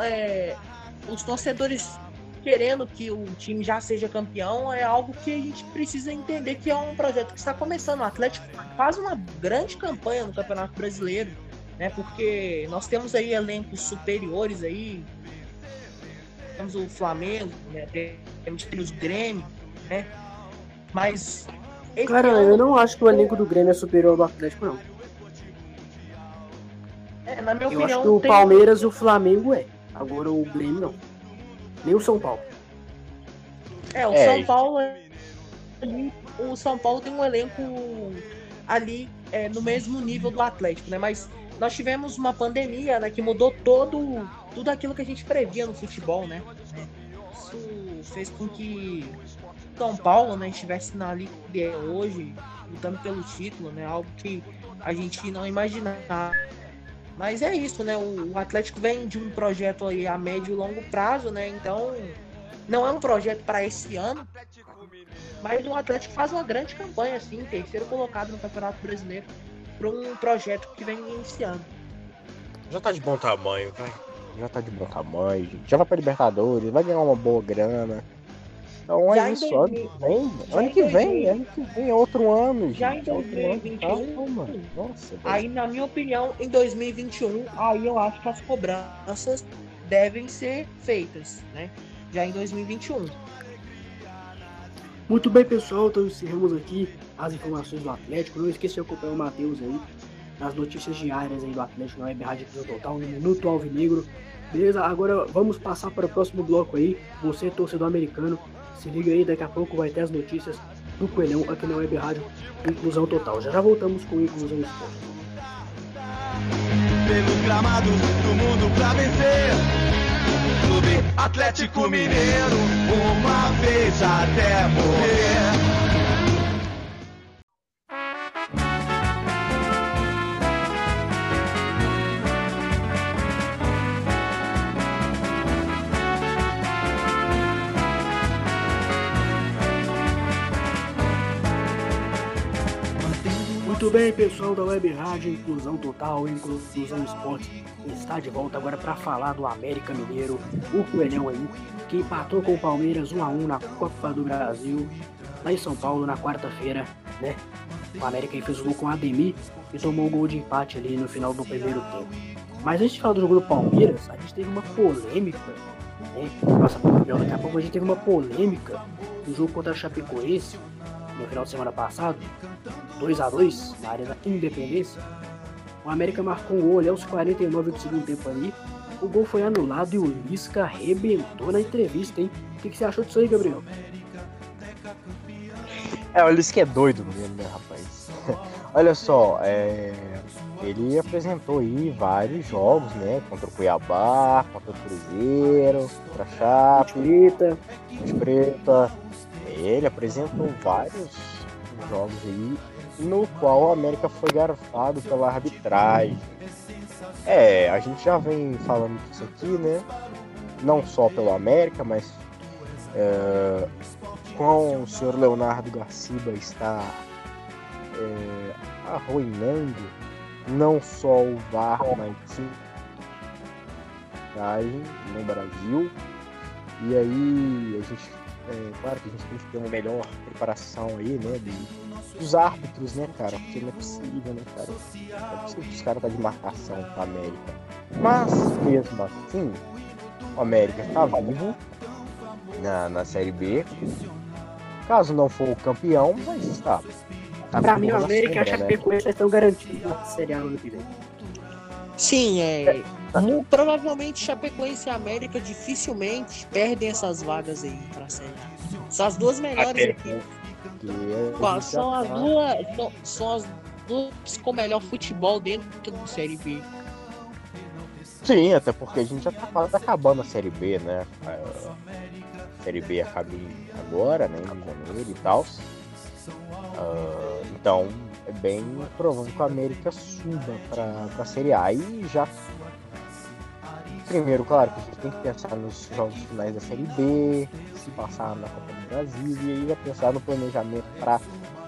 é, os torcedores querendo que o time já seja campeão é algo que a gente precisa entender que é um projeto que está começando. O Atlético faz uma grande campanha no Campeonato Brasileiro, né? Porque nós temos aí elencos superiores aí. Temos o Flamengo, né? temos o Grêmio, né? Mas Cara, ano- eu não acho que o elenco do Grêmio é superior ao do Atlético, não. é, na minha Eu opinião, acho que o tem- Palmeiras e o Flamengo é. Agora o Grêmio não. Nem o São Paulo. É, o É, São Paulo ali- o São Paulo tem um elenco ali é, no mesmo nível do Atlético, né? Mas nós tivemos uma pandemia, né, que mudou todo tudo aquilo que a gente previa no futebol, né? Isso fez com que São Paulo, né, estivesse na liga que é hoje, lutando pelo título, né? Algo que a gente não imaginava. Mas é isso, né? O, Atlético vem de um projeto aí a médio e longo prazo, né? Então, não é um projeto para esse ano, mas o Atlético faz uma grande campanha, assim, terceiro colocado no Campeonato Brasileiro, para um projeto que vem iniciando. Já tá de bom tamanho, vai. Já tá de bom tamanho, gente. Já vai pra Libertadores, vai ganhar uma boa grana. Então Já é em isso, 2000 ano que vem. Ano em que vem, 2000 ano que vem é outro ano, gente. Já em é outro ano. 2021, Nossa. Aí, na minha opinião, em 2021, aí eu acho que as cobranças devem ser feitas, né? Já em 2021. Muito bem, pessoal. Então encerramos aqui as informações do Atlético. Não esqueça de acompanhar o Matheus aí nas notícias diárias aí do Atlético na Web Rádio Total, no Minuto Alvinegro. Beleza? Agora vamos passar para o próximo bloco aí. Você, torcedor americano, se liga aí, daqui a pouco vai ter as notícias do Coelhão aqui na Web Rádio Inclusão Total. Já já voltamos com Inclusão Esporte. pelos gramados do mundo pra vencer. Clube Atlético Mineiro, uma vez até morrer. Muito bem, pessoal da Web Rádio Inclusão Total, Inclusão Esporte está de volta agora para falar do América Mineiro, o Coelhão aí, que empatou com o Palmeiras 1 a 1 na Copa do Brasil, lá em São Paulo na quarta-feira, né? O América aí fez o gol com o Ademir e tomou o gol de empate ali no final do primeiro tempo. Mas antes de falar do jogo do Palmeiras, a gente teve uma polêmica, né? Nossa, daqui a pouco a gente teve uma polêmica no jogo contra a Chapecoense no final de semana passado, 2 a 2 na área da Independência. O América marcou um gol aos 49 do segundo tempo ali. O gol foi anulado e o Lisca arrebentou na entrevista, hein? O que, que você achou disso aí, Gabriel? É, isso que é doido mesmo, né, rapaz? olha só, é, ele apresentou aí vários jogos, né? Contra o Cuiabá, contra o Cruzeiro, contra a Chape, Ponte Preta. Ele apresentou vários jogos aí, no qual o América foi garfado pela arbitragem. É, a gente já vem falando disso aqui, né? Não só pelo América, mas é, com o senhor Leonardo Garciba está é, arruinando não só o VAR, mas sim no Brasil. E aí a gente, é, claro que a gente tem que ter uma melhor preparação aí, né, de- dos árbitros, né, cara, porque não é possível, né, cara, não é possível que os caras tá de marcação com a América. Mas mesmo assim, o América tá vivo na, na Série B. Caso não for o campeão, mas está. tá pra mim o América e a né? Chapecoense já estão garantidos na Série A no ano que vem. Sim, é. mu- Provavelmente Chapecoense e América dificilmente perdem essas vagas aí pra Série A. São as duas melhores equipes. Já São as tá- duas. São, as duas com melhor futebol dentro da Série B. Sim, até porque a gente já tá quase acabando a Série B, né? A Série B acaba agora, né? Em janeiro e tal. Uh, então, é bem provável que a América suba para a Série A e já. Primeiro, claro, que a gente tem que pensar nos jogos finais da Série B, se passar na Copa do Brasil, e aí vai pensar no planejamento para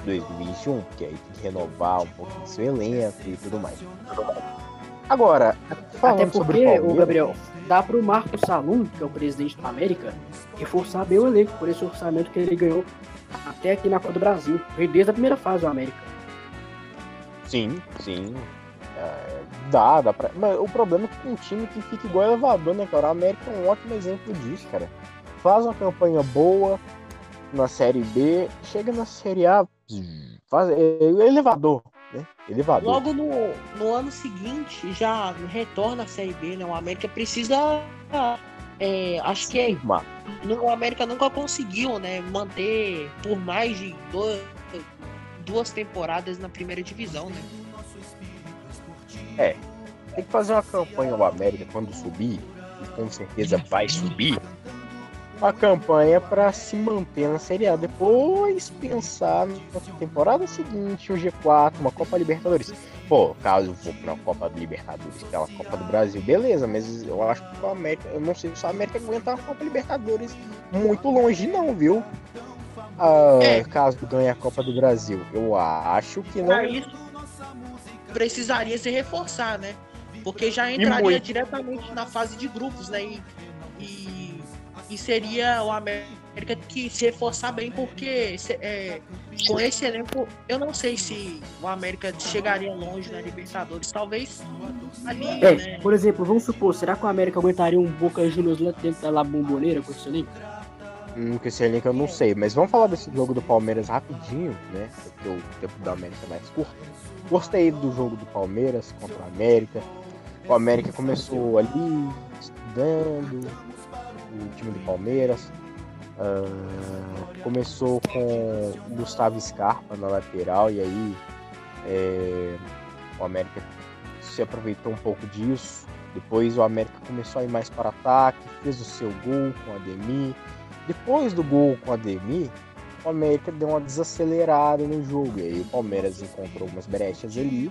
2021, que aí tem que renovar um pouco do seu elenco e tudo mais. Agora, até porque, o Gabriel, dá para o Marco Salum, que é o presidente da América, reforçar bem o elenco por esse orçamento que ele ganhou até aqui na Copa do Brasil. Desde a primeira fase do América. Sim, sim. Dá, dá pra. Mas o problema é que um time que fica igual elevador, né, cara? O América é um ótimo exemplo disso, cara. Faz uma campanha boa na Série B, chega na Série A, faz é, é elevador, né? Elevador. Logo no, no ano seguinte, já retorna a Série B, né? O América precisa. É, acho que é. O América nunca conseguiu, né? Manter por mais de dois, duas temporadas na primeira divisão, né? É. Tem que fazer uma campanha o América quando subir, e com certeza vai subir, a campanha para se manter na Série A. Depois pensar na temporada seguinte, um G4, uma Copa Libertadores. Pô, caso eu for pra Copa Libertadores, aquela Copa do Brasil, beleza, mas eu acho que o América, eu não sei se o América aguenta a Copa Libertadores muito longe, não, viu? Ah, é. Caso ganhe a Copa do Brasil, eu acho que não. Pra isso precisaria se reforçar, né? Porque já entraria diretamente na fase de grupos, né? E, e, e seria o América que se reforçar bem, porque é, com esse elenco, eu não sei se o América chegaria longe na Libertadores, talvez ali, é, né? Por exemplo, vamos supor, será que o América aguentaria um Boca Juniors lá dentro da La Bomboneira com esse elenco? Hum, com esse elenco eu não sei, mas vamos falar desse jogo do Palmeiras rapidinho, né? Porque o tempo da América é mais curto. Gostei do jogo do Palmeiras contra o América. O América começou ali, estudando o time do Palmeiras. Uh, começou com Gustavo Scarpa na lateral e aí é, o América se aproveitou um pouco disso. Depois o América começou a ir mais para ataque, fez o seu gol com o Ademir. Depois do gol com o Ademir, o América deu uma desacelerada no jogo. E aí o Palmeiras encontrou algumas brechas ali.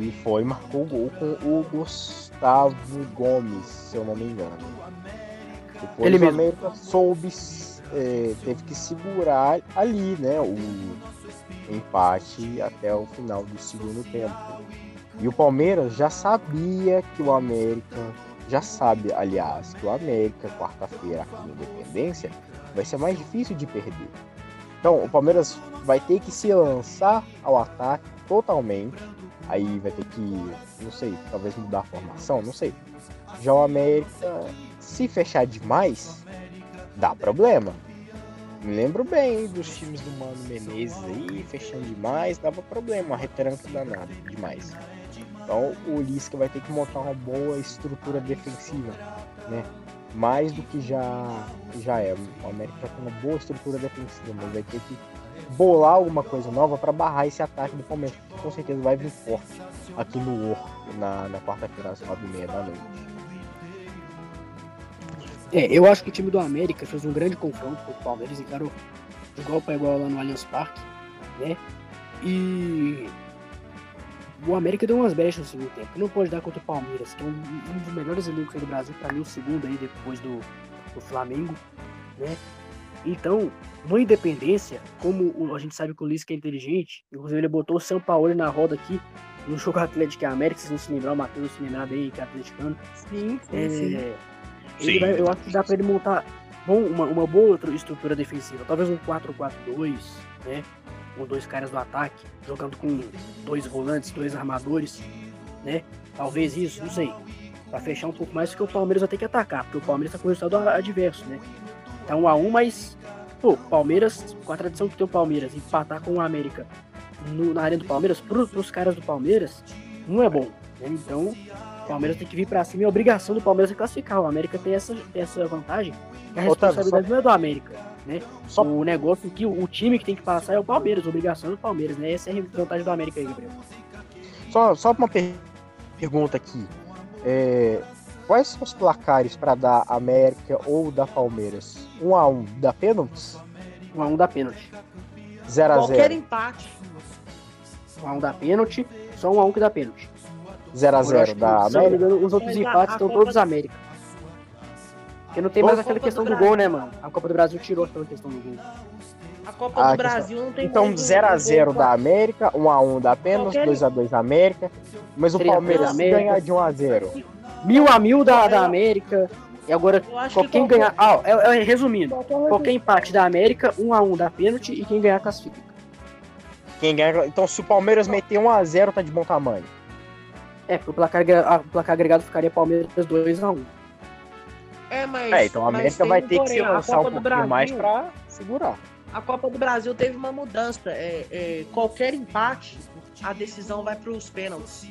E foi, marcou o gol com o Gustavo Gomes, se eu não me engano. Depois Ele o mesmo. América soube, é, teve que segurar ali, né? O empate até o final do segundo tempo. E o Palmeiras já sabia que o América, já sabe, aliás, que o América, quarta-feira aqui na Independência, vai ser mais difícil de perder. Então, o Palmeiras vai ter que se lançar ao ataque totalmente. Aí vai ter que, não sei, talvez mudar a formação, não sei. Já o América, se fechar demais, dá problema. Me lembro bem dos times do Mano Menezes aí, fechando demais, dava problema, retranca danada, demais. Então o Lisca vai ter que montar uma boa estrutura defensiva, né? Mais do que já, já é. O América tem uma boa estrutura defensiva, mas vai ter que bolar alguma coisa nova para barrar esse ataque do Palmeiras, que com certeza vai vir forte aqui no OR na, na quarta-feira às nove e meia da noite. É, eu acho que o time do América fez um grande confronto contra o Palmeiras, encarou igual para igual lá no Allianz Parque, né? E o América deu umas brechas no segundo tempo. Não pode dar contra o Palmeiras, que é um, um dos melhores elencos do Brasil, para mim o segundo aí depois do, do Flamengo, né? Então, no Independência, como o, a gente sabe que o Lisca é inteligente, inclusive ele botou o São Paulo na roda aqui no jogo Atlético América, vocês vão se lembrar, o Matheus se lembrar bem que é atleticano. Sim, sim, é, sim. Ele Vai, eu acho que dá para ele montar bom, uma, uma boa estrutura defensiva, talvez um 4-4-2, né? Com dois caras do ataque, jogando com dois volantes, dois armadores, né? Talvez isso, não sei. Pra fechar um pouco mais, porque o Palmeiras vai ter que atacar, porque o Palmeiras tá com o resultado adverso, né? Tá um a um, mas, pô, Palmeiras, com a tradição que tem o Palmeiras, empatar com o América no, na área do Palmeiras, pros, pros caras do Palmeiras, não é bom, né? Então, o Palmeiras tem que vir pra cima e a obrigação do Palmeiras é classificar. O América tem essa, tem essa vantagem, que a responsabilidade não é do América né? Só... O negócio que o, time que tem que passar é o Palmeiras, obrigação do Palmeiras, né? Essa é a vantagem do América aí, Gabriel. Só, só uma per pergunta aqui. É, quais são os placares para dar América ou da Palmeiras? 1 a 1 da pênaltis? 1 a 1 da pênalti. 0 a Qualquer 0. empate. 1 a 1 da pênalti, só 1 a 1 que dá pênalti. 0 a Eu acho 0 que, da América. os outros empates estão todos América. Porque não tem mais Ou aquela Copa questão do do gol, né, mano? A Copa do Brasil tirou aquela questão do gol. A Copa Ah, do questão- Brasil não tem Então mais um- 0 a um 0 gol da América, 1 a 1 da pênaltis, Qualquer- 2 a 2 da América. Mas o 3 a 3 Palmeiras ganhar de 1 a 0. Mil a mil da, da América. E agora, quem qualquer- ganhar. Ah, é, é, resumindo, qualquer- empate da América, 1 a 1 da pênalti e quem ganhar classifica. Quem ganha, então se o Palmeiras meter 1 a 0 tá de bom tamanho. É, porque o placar, o placar agregado ficaria Palmeiras 2 a 1 É, mas, É, então a mas América tem vai um ter que porém, se a lançar um Copa do pouquinho mais Brasil- pra segurar. A Copa do Brasil teve uma mudança. É, é, qualquer empate, a decisão vai para os pênaltis.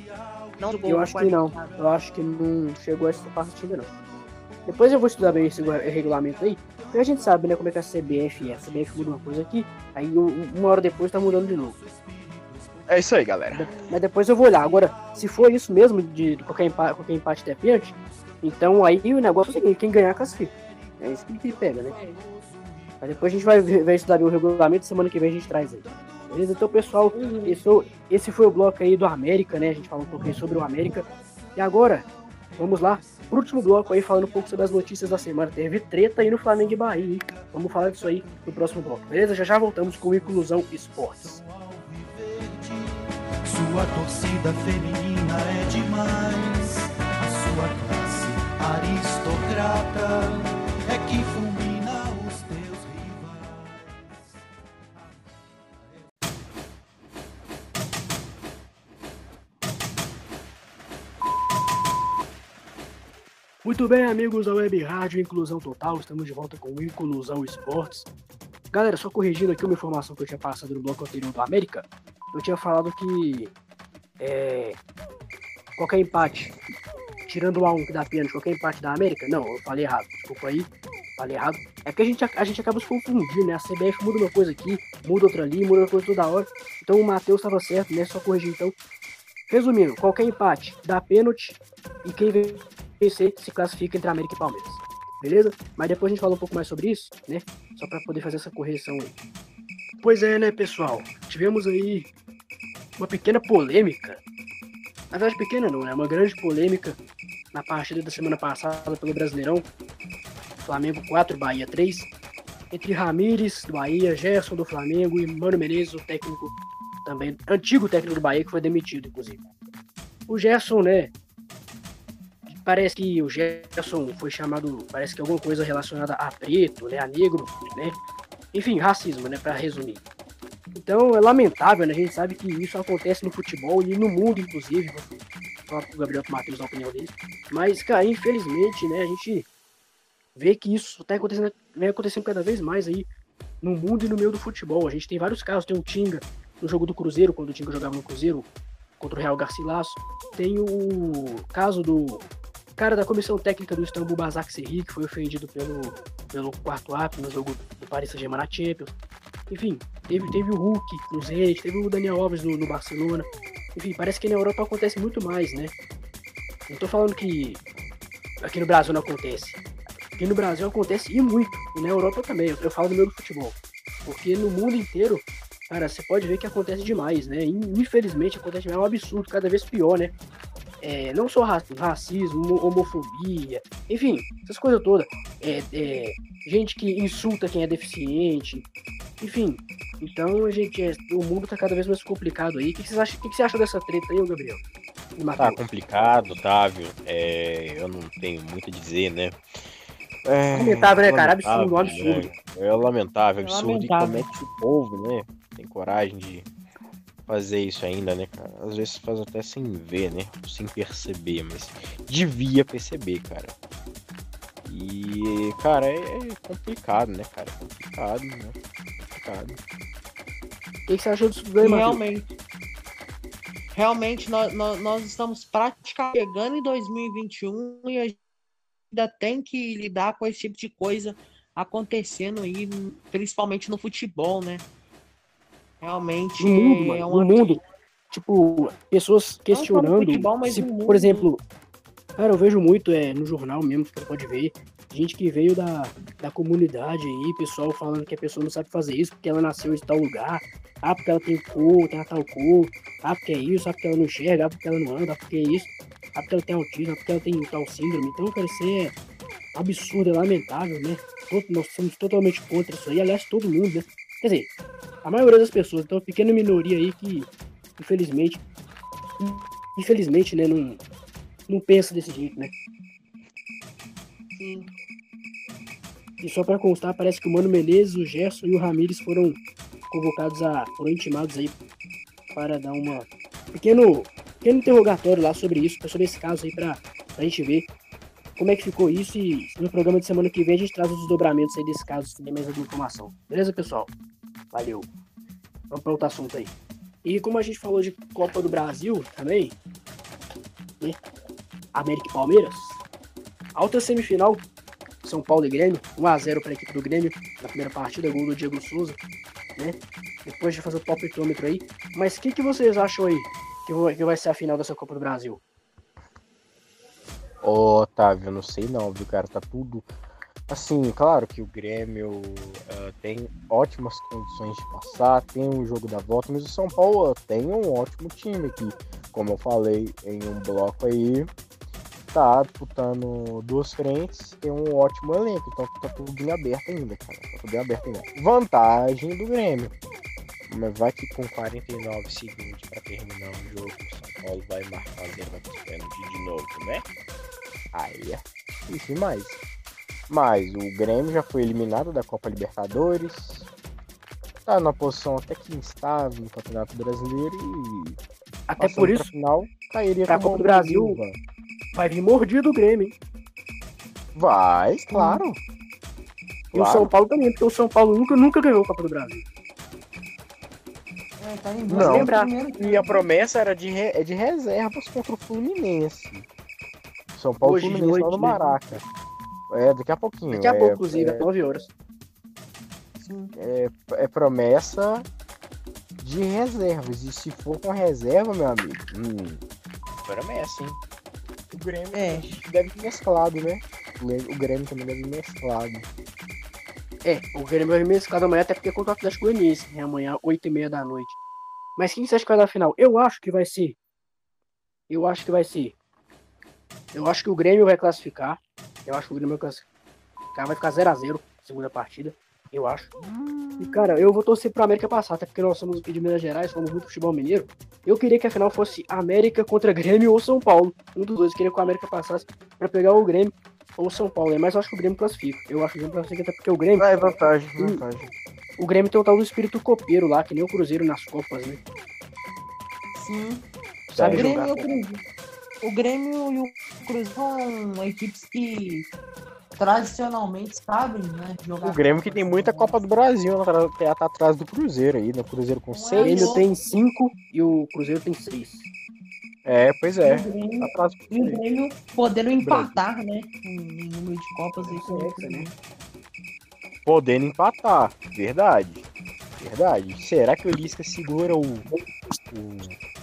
Não do gol Eu acho que não. Eu acho que não chegou a essa parte ainda não. Depois eu vou estudar bem esse regulamento aí. Porque a gente sabe, né, como é que a CBF é. A CBF muda uma coisa aqui, aí um- uma hora depois tá mudando de novo. É isso aí, galera. Mas depois eu vou olhar. Agora, se for isso mesmo, de qualquer empate, qualquer empate ter pênalti, então aí o negócio é o seguinte, quem ganhar classifica. É isso que pega, né? Mas depois a gente vai ver, vai estudar o regulamento, semana que vem a gente traz aí. Beleza? Então, pessoal, esse, foi- esse foi o bloco aí do América, né? A gente falou um pouquinho sobre o América. E agora, vamos lá pro último bloco aí, falando um pouco sobre as notícias da semana. Teve treta aí no Flamengo e Bahia, hein? Vamos falar disso aí no próximo bloco, beleza? Já já voltamos com o Inclusão Esportes. Sua torcida feminina é demais. Aristocrata é que fulmina os teus rivais. Muito bem, amigos da Web Rádio Inclusão Total, estamos de volta com o Inclusão Esportes. Galera, só corrigindo aqui uma informação que eu tinha passado no bloco anterior do América, eu tinha falado que é, qualquer empate, tirando o A1 que dá pênalti, qualquer empate da América, não, eu falei errado, desculpa aí, falei errado. É porque a gente, a gente acaba se confundindo, né? A CBF muda uma coisa aqui, muda outra ali, muda outra coisa toda hora. Então o Matheus estava certo, né? Só corrigir então. Resumindo, qualquer empate dá pênalti e quem vencer se classifica entre América e Palmeiras. Beleza? Mas depois a gente fala um pouco mais sobre isso, né? Só para poder fazer essa correção aí. Pois é, né, pessoal? Tivemos aí uma pequena polêmica. Na verdade, pequena não, né? Uma grande polêmica na partida da semana passada pelo Brasileirão. Flamengo 4, Bahia 3. Entre Ramires, do Bahia, Gerson, do Flamengo e Mano Menezes, o técnico também, antigo técnico do Bahia, que foi demitido, inclusive. O Gerson, né? Parece que o Gerson foi chamado, parece que alguma coisa relacionada a preto, né, a negro, né? Enfim, racismo, né, para resumir. Então é lamentável, né? A gente sabe que isso acontece no futebol e no mundo, inclusive. Falar Gabriel Matheus a opinião dele. Mas, cara, infelizmente, né, a gente vê que isso tá acontecendo, vem acontecendo cada vez mais aí no mundo e no meio do futebol. A gente tem vários casos, tem o Tinga no jogo do Cruzeiro, quando o Tinga jogava no Cruzeiro contra o Real Garcilaso. Tem o caso do cara da comissão técnica do Istambul Basak Serri, que foi ofendido pelo, pelo quarto árbitro no jogo do Paris Saint-Germain na Champions. Enfim, teve, teve o Hulk no Zenit, teve o Daniel Alves no, no Barcelona. Enfim, parece que na Europa acontece muito mais, né? Não tô falando que aqui no Brasil não acontece. Aqui no Brasil acontece e muito. E na Europa também. Eu, falo do meu futebol. Porque no mundo inteiro, cara, você pode ver que acontece demais, né? Infelizmente acontece demais. É um absurdo, cada vez pior, né? É, não só racismo, homofobia, enfim, essas coisas todas. É, é, gente que insulta quem é deficiente, enfim. Então, a gente, é, o mundo tá cada vez mais complicado aí. O que, que, você, acha, o que, que você acha dessa treta aí, Gabriel? E Tá complicado, Otávio. É, eu não tenho muito a dizer, né? É, Lamentável, né, cara? lamentável, Absurdo, absurdo. né? É lamentável, É absurdo. E lamentável. como é que o povo, né? Tem coragem de fazer isso ainda, né, cara? Às vezes faz até sem ver, né? Sem perceber, mas devia perceber, cara. E, cara, é é complicado, né, cara? É complicado, né? Complicado. O que, você achou disso tudo aí, E Matheus? realmente. Realmente, nós, nós, nós estamos praticamente chegando em 2021 e a gente ainda tem que lidar com esse tipo de coisa acontecendo aí, principalmente no futebol, né? Realmente No mundo, é mano, uma no mundo. Tipo, pessoas questionando futebol, se, mundo. por exemplo, Cara, eu vejo muito é, no jornal mesmo, você pode ver, gente que veio da, da comunidade aí, pessoal falando que a pessoa não sabe fazer isso porque ela nasceu em tal lugar, ah, porque ela tem cor, tem tal cor, ah, porque é isso, ah, porque ela não enxerga, ah, porque ela não anda, ah, porque é isso, ah, porque ela tem autismo, ah, porque ela tem tal síndrome. Então, cara, isso é absurdo, é lamentável, né? Todo- Nós somos totalmente contra isso aí, aliás, todo mundo, né? Quer dizer, a maioria das pessoas, então, pequena minoria aí que, infelizmente, infelizmente, né, não, não pensa desse jeito, né? Sim. E só pra constar, parece que o Mano Menezes, o Gerson e o Ramires foram convocados a. foram intimados aí para dar uma pequeno, pequeno interrogatório lá sobre isso, sobre esse caso aí pra, pra gente ver como é que ficou isso e no programa de semana que vem a gente traz os desdobramentos aí desse caso, tem mais alguma informação. Beleza, pessoal? Valeu. Vamos para outro assunto aí. E como a gente falou de Copa do Brasil também, né? América e Palmeiras. Alta semifinal, São Paulo e Grêmio, 1x0 para a equipe do Grêmio na primeira partida, gol do Diego Souza, né? Depois de fazer o palpitômetro aí. Mas o que, que vocês acham aí que vai ser a final dessa Copa do Brasil? Ô, Otávio, não sei não, viu, cara? Tá tudo. Assim, claro que o Grêmio ah, tem ótimas condições de passar, tem um jogo da volta, mas o São Paulo tem um ótimo time aqui. Como eu falei em um bloco aí, tá disputando duas frentes, tem um ótimo elenco, então tá tudo em aberto ainda, cara. Tá tudo em aberto ainda. Vantagem do Grêmio. Mas vai que com 49 segundos pra terminar o jogo, o São Paulo vai marcar pênaltis de novo, né? Aí é difícil demais. Mas o Grêmio já foi eliminado da Copa Libertadores. Tá numa posição até que instável no Campeonato Brasileiro e Até por isso final cairia pra como Copa do Brasil. vai vir mordido o Grêmio, hein? Vai, claro. E o Claro. São Paulo também, porque o São Paulo nunca, nunca ganhou a Copa do Brasil. É, tá em Não. lembrar. E a promessa era de, re- é de reservas contra o Fluminense. São Paulo Hoje Fluminense lá noite, no né? Maraca. É, daqui a pouquinho. Daqui a é, pouco, inclusive, é- às 9 horas. Sim. é promessa de reservas. E se for com reserva, meu amigo, hum, promessa, hein? O Grêmio É. deve vir mesclado, né? O Grêmio também deve vir mesclado. É, o Grêmio vai mesclado amanhã, até porque é contra o Atlético Goianiense, né? Amanhã, 8h30 da noite. Mas quem você acha que vai dar a final? Eu acho que vai ser. Eu acho que vai ser. Eu acho que o Grêmio vai classificar. Eu acho que o Grêmio vai classificar. Vai ficar 0x0 segunda partida. Eu acho. E, cara, eu vou torcer pro América passar, até porque nós somos de Minas Gerais, somos muito futebol mineiro. Eu queria que a final fosse América contra Grêmio ou São Paulo. Um dos dois. Eu queria que o América passasse pra pegar o Grêmio ou o São Paulo. né? Mas eu acho que o Grêmio classifica. Eu acho que o Grêmio classifica até porque o Grêmio. Vai, vantagem, Hum. vantagem. O Grêmio tem o tal do espírito copeiro lá, que nem o Cruzeiro nas Copas, né? Sim. O Sabe É. Grêmio, jogar. e o o Grêmio e o Cruzeiro são equipes que tradicionalmente sabem, né? Jogar O Grêmio que tem muita Copa do Brasil, atra- tá tá atrás do Cruzeiro aí, né? O Cruzeiro com Não é O seis. Grêmio tem 5 e o Cruzeiro tem 6. É, pois E é. o Grêmio, Tá atrás do e o. Grêmio podendo empatar, né? Em número de Copas aí com o Hexa, né? Podendo empatar. Verdade. Verdade. Será que o Lisca segura o, o,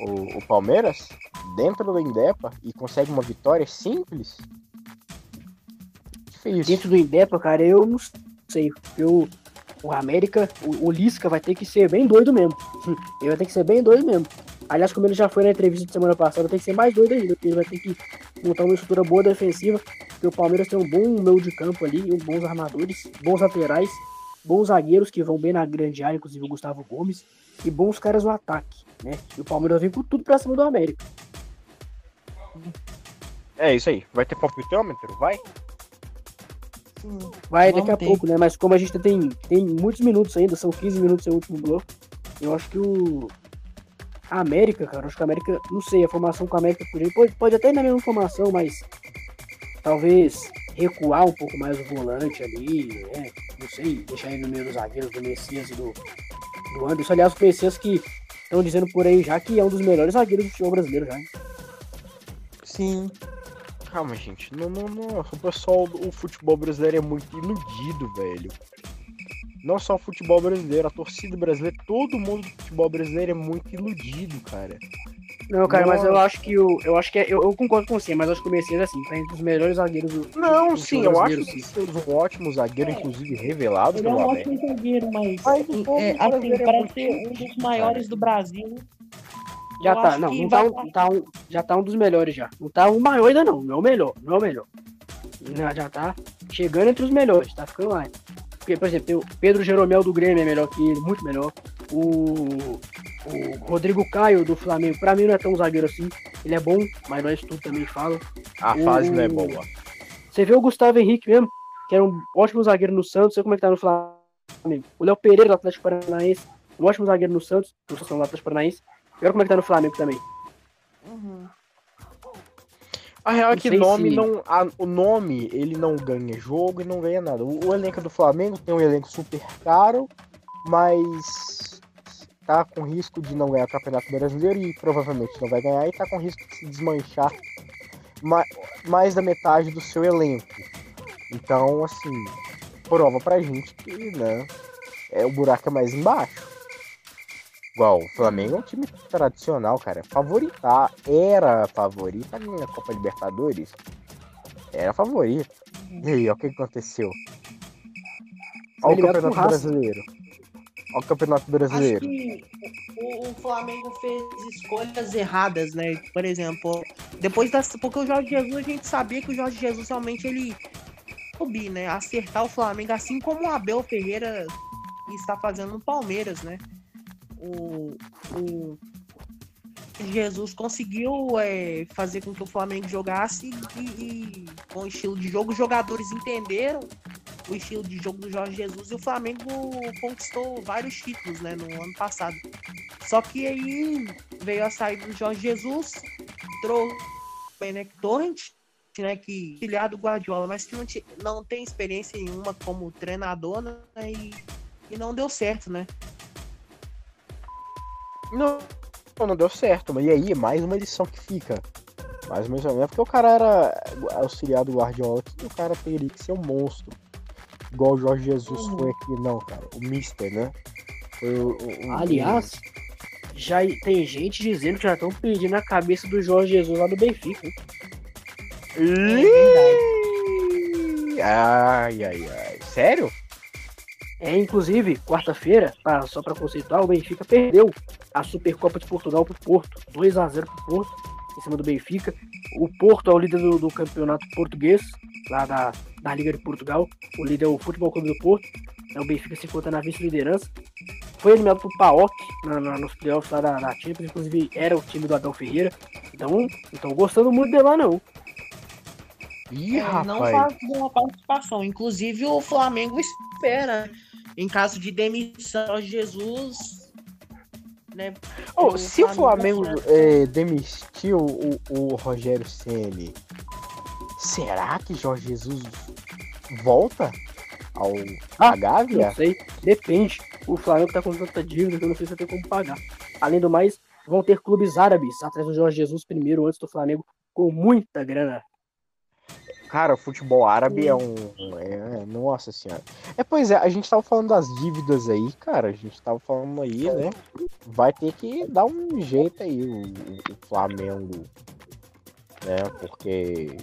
o, o Palmeiras dentro do Indepa e consegue uma vitória simples? Difícil. Dentro do Indepa, cara, eu não sei. Eu, o América, o, o Lisca vai ter que ser bem doido mesmo. Ele vai ter que ser bem doido mesmo. Aliás, como ele já foi na entrevista de semana passada, tem que ser mais doido ainda, ele vai ter que montar uma estrutura boa defensiva, porque o Palmeiras tem um bom meio de campo ali, bons armadores, bons laterais, bons zagueiros que vão bem na grande área, inclusive o Gustavo Gomes, e bons caras no ataque, né? E o Palmeiras vem com tudo pra cima do América. É isso aí. Vai ter palpitômetro? Vai? Sim. Vai Vamos daqui a ter. pouco, né? Mas como a gente tem, tem muitos minutos ainda, são 15 minutos é o último bloco, eu acho que o. A América, cara, eu acho que a América, não sei, a formação com a América. Pode, pode até ir na mesma formação, mas talvez recuar um pouco mais o volante ali, né? Não sei, deixar ele no meio dos zagueiros do Messias e do, do Anderson. Aliás, o Messias que estão dizendo por aí já que é um dos melhores zagueiros do futebol brasileiro já. hein? Sim. Calma, gente. Não, não, não. O pessoal o futebol brasileiro é muito iludido, velho. Não só o futebol brasileiro, a torcida brasileira, todo mundo do futebol brasileiro é muito iludido, cara. Não, cara, mas eu Nossa. acho que o. Eu acho que é, eu, eu concordo com você, mas eu acho que o Messias, assim, tá entre os melhores zagueiros do. Não, do sim, eu acho que ele é um ótimo zagueiro, inclusive revelado Ele é um América. ótimo zagueiro, mas, Mas povo é, assim, é para muito ser um dos maiores do Brasil, Já Eu tá, não, não tá, um, tá um, já tá um dos melhores já. Não tá o maior ainda não, não é o melhor, não é o melhor. Já, já tá chegando entre os melhores, tá ficando lá. Porque, por exemplo, tem o Pedro Jeromel do Grêmio é melhor que ele, muito melhor. O, o Rodrigo Caio do Flamengo, pra mim não é tão zagueiro assim. Ele é bom, mas nós tudo também falam. A fase não é O- boa. Você vê o Gustavo Henrique mesmo, que era um ótimo zagueiro no Santos, sei como é que tá no Flamengo. O Léo Pereira do Atlético Paranaense, um ótimo zagueiro no Santos, no Atlético Paranaense. E olha como é que tá no Flamengo também. A real é que nome se- não, a- o nome ele não ganha jogo e não ganha nada. O, o elenco do Flamengo tem um elenco super caro, mas tá com risco de não ganhar o Campeonato Brasileiro e provavelmente não vai ganhar e tá com risco de se desmanchar ma- mais da metade do seu elenco. Então, assim, prova pra gente que, né, é o buraco é mais embaixo. Igual, o Flamengo é um time tradicional, cara. Favorita, era favorita na Copa Libertadores. Era favorita. E aí, ó, o que aconteceu? Olha o Campeonato. Brasileiro. Olha o Campeonato Acho Brasileiro. que o, o Flamengo fez escolhas erradas, né? Por exemplo, depois das. Porque o Jorge Jesus, a gente sabia que o Jorge Jesus realmente ele subir, né? Acertar o Flamengo, assim como o Abel Ferreira está fazendo no Palmeiras, né? O, o Jesus conseguiu é, fazer com que o Flamengo jogasse e, e com o estilo de jogo, os jogadores entenderam o estilo de jogo do Jorge Jesus e o Flamengo conquistou vários títulos né, no ano passado. Só que aí veio a saída do Jorge Jesus, trouxe o Benek Torrent, né, que filhado do Guardiola, mas que não, não tem experiência nenhuma como treinador né, e, e não deu certo, né? Não, não deu certo, mas e aí, mais uma lição que fica. Mais uma lição. É porque o cara era auxiliar do Guardiola que o cara teria que ser um monstro. Igual o Jorge Jesus Uhum. foi aqui, não, cara. O Mister, né? Aliás, já tem gente dizendo que já estão pedindo a cabeça do Jorge Jesus lá do Benfica. Ih! Ai, ai, ai. Sério? É, inclusive, quarta-feira, pra- só para conceituar, o Benfica perdeu a Supercopa de Portugal pro Porto. 2 a 0 pro Porto, em cima do Benfica. O Porto é o líder do, do campeonato português, lá da, da Liga de Portugal. O líder é o Futebol Clube do Porto. É, o Benfica se encontra na vice-liderança. Foi eliminado pro PAOK na, na- nos playoffs lá da, da Champions. Inclusive, era o time do Abel Ferreira. Então, não estão gostando muito dele lá, não. Ih, É, não rapaz. faz boa participação. Inclusive, o Flamengo espera, em caso de demissão de Jesus, né? Ô, o se o Flamengo Flamengo é- demitiu o, o Rogério Ceni, será que Jorge Jesus volta ao Ah, Gávea? Não sei, depende. O Flamengo tá com tanta dívida que eu não sei se vai ter como pagar. Além do mais, vão ter clubes árabes atrás do Jorge Jesus primeiro, antes do Flamengo, com muita grana. Cara, o futebol árabe é um. É, nossa senhora. É, pois é, a gente tava falando das dívidas aí, cara. A gente tava falando aí, né? Vai ter que dar um jeito aí o, o- o Flamengo. Né? Porque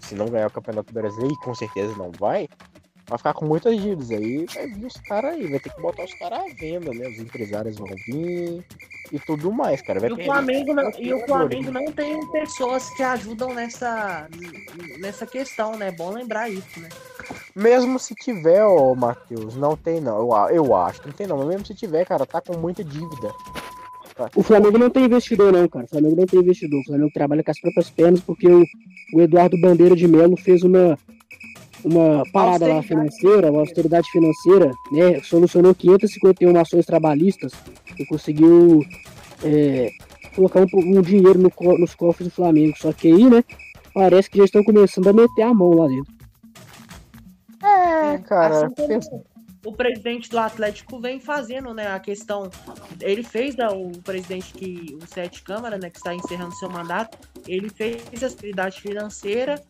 se não ganhar o Campeonato Brasileiro, e com certeza não vai, vai ficar com muitas dívidas aí. Vai vir os caras aí, vai ter que botar os caras à venda, né? Os empresários vão vir e tudo mais, cara. Vai E o Flamengo, não, e o Flamengo não tem pessoas que ajudam nessa, nessa questão, né? É bom lembrar isso, né? Mesmo se tiver, ô Matheus, não tem não. Eu, eu acho que não tem não. Mas mesmo se tiver, cara, tá com muita dívida. O Flamengo não tem investidor, não, cara. O Flamengo não tem investidor. O Flamengo trabalha com as próprias pernas porque o, o Eduardo Bandeira de Melo fez uma, uma parada lá financeira, uma austeridade financeira, né? Solucionou 551 ações trabalhistas e conseguiu é, colocar um, um dinheiro no nos cofres do Flamengo. Só que aí, né? Parece que já estão começando a meter a mão lá dentro. É, cara. Assim o presidente do Atlético vem fazendo, né? A questão. Ele fez né, o presidente que. O Sete Câmara, né? Que está encerrando seu mandato. Ele fez a austeridade financeira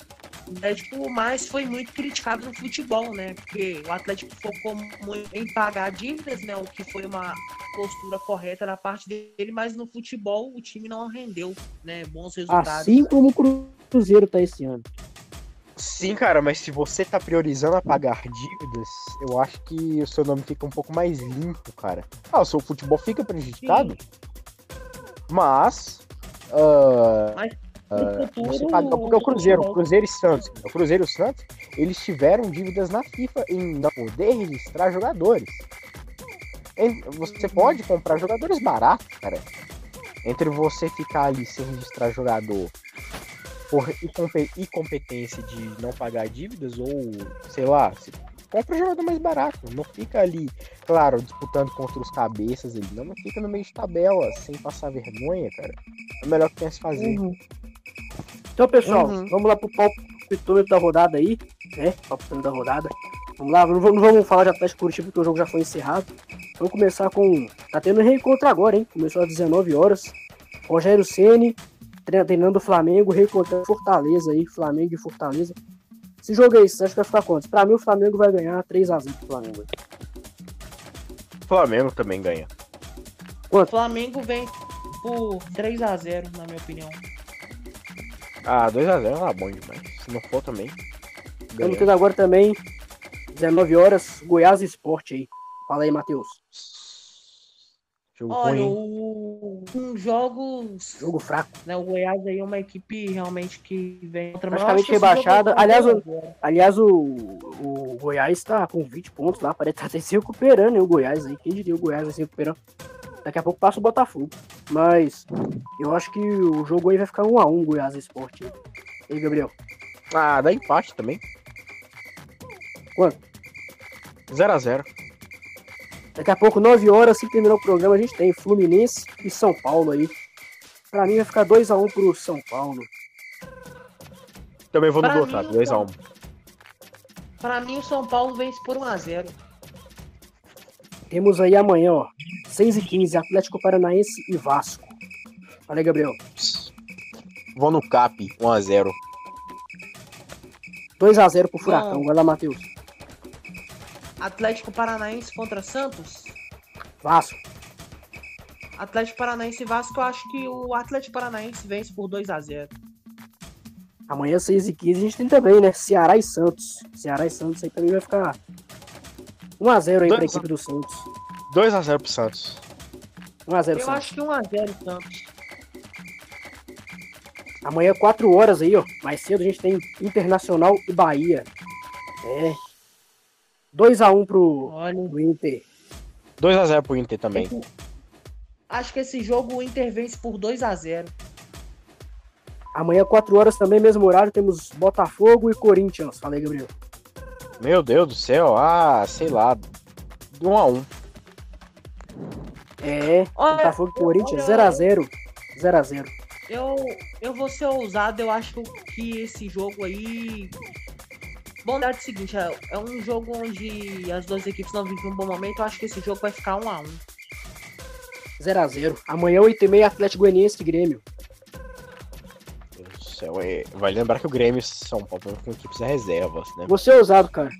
Atlético, mas foi muito criticado no futebol, né? Porque o Atlético focou muito em pagar dívidas, né? O que foi uma postura correta da parte dele, mas no futebol o time não rendeu, né? Bons resultados. Assim como o Cruzeiro tá esse ano. Sim, cara, mas se você tá priorizando a pagar dívidas, eu acho que o seu nome fica um pouco mais limpo, cara. Ah, o seu futebol fica prejudicado, mas. ah, Mas no futuro, você paga, porque o Cruzeiro, o Cruzeiro e Santos, o Cruzeiro e o Santos, eles tiveram dívidas na FIFA em não poder registrar jogadores. Você pode comprar jogadores baratos, cara. Entre você ficar ali sem registrar jogador por incompe- incompetência de não pagar dívidas ou, sei lá, compra jogador mais barato. Não fica ali, claro, disputando contra os cabeças ali. Não, mas fica no meio de tabela, sem passar vergonha, cara. É o melhor que tem a se fazer. Uhum. Então, pessoal, Uhum. vamos lá pro palpitômetro da rodada aí, né? Palpitômetro da rodada. Vamos lá, não vamos, não vamos falar de Atlético Curitiba porque o jogo já foi encerrado. Vamos começar com. Tá tendo reencontro agora, hein? Começou às 19 horas. Rogério Ceni treinando o Flamengo, reencontrando Fortaleza aí, Flamengo e Fortaleza. Esse jogo aí, você acha que vai ficar quantos? Pra mim, o Flamengo vai ganhar 3x0 pro Flamengo. Flamengo também ganha. o Flamengo vem por 3 a 0 na minha opinião. Ah, 2x0 tá bom demais. Se não for também. Estamos tendo agora também, 19 horas, Goiás Esporte aí. Fala aí, Matheus. Jogo Olha, ruim. o... um jogos, Jogo fraco. né, o Goiás aí é uma equipe realmente que vem contra Praticamente rebaixada. Aliás, o- Aliás, o, o Goiás tá com 20 pontos lá, parece que tá se recuperando, hein, o Goiás aí. Quem diria o Goiás vai se recuperando? Daqui a pouco passa o Botafogo. Mas eu acho que o jogo aí vai ficar 1x1 Goiás Esporte. aí. E aí, Gabriel? Ah, dá empate também. Quanto? 0x0. Daqui a pouco, 9 horas, se terminar o programa, a gente tem Fluminense e São Paulo aí. Pra mim vai ficar 2x1 pro São Paulo. Também vou no Pra Gotado, mim, 2x1. Para mim, o São Paulo vence por 1 a 0 Temos aí amanhã, ó. 6h15, Atlético Paranaense e Vasco. Aí, Gabriel. Vou no Cap, 1x0. 2x0 pro Furacão. Vai lá, Matheus. Atlético Paranaense contra Santos. Vasco. Atlético Paranaense e Vasco, eu acho que o Atlético Paranaense vence por 2 a 0 Amanhã, 6h15, a gente tem também, né? Ceará e Santos. Ceará e Santos aí também vai ficar 1x0 aí pra Dois- equipe do Santos. 2x0 pro Santos. 1x0 Eu Santos. acho que 1 a 0 Santos. Amanhã, 4 horas aí, ó. Mais cedo a gente tem Internacional e Bahia. É. 2x1 pro, Olha, pro Inter. 2x0 pro Inter também. acho que esse jogo o Inter vence por 2 a 0 Amanhã, 4 horas também, mesmo horário, temos Botafogo e Corinthians. Fala aí, Gabriel. Meu Deus do céu, ah, sei lá. 1x1. É. Olha, Botafogo e Corinthians, olha- 0x0. 0x0. Eu, eu vou ser ousado, eu acho que esse jogo aí. Bom, é o seguinte, é, é um jogo onde as duas equipes não vivem um bom momento, eu acho que esse jogo vai ficar 1 a 1 0x0. Amanhã, 8h30, Atlético Goianiense e Grêmio. Meu Deus do céu, é... Vale lembrar que o Grêmio e São Paulo com equipes reservas, né? Vou ser ousado, cara.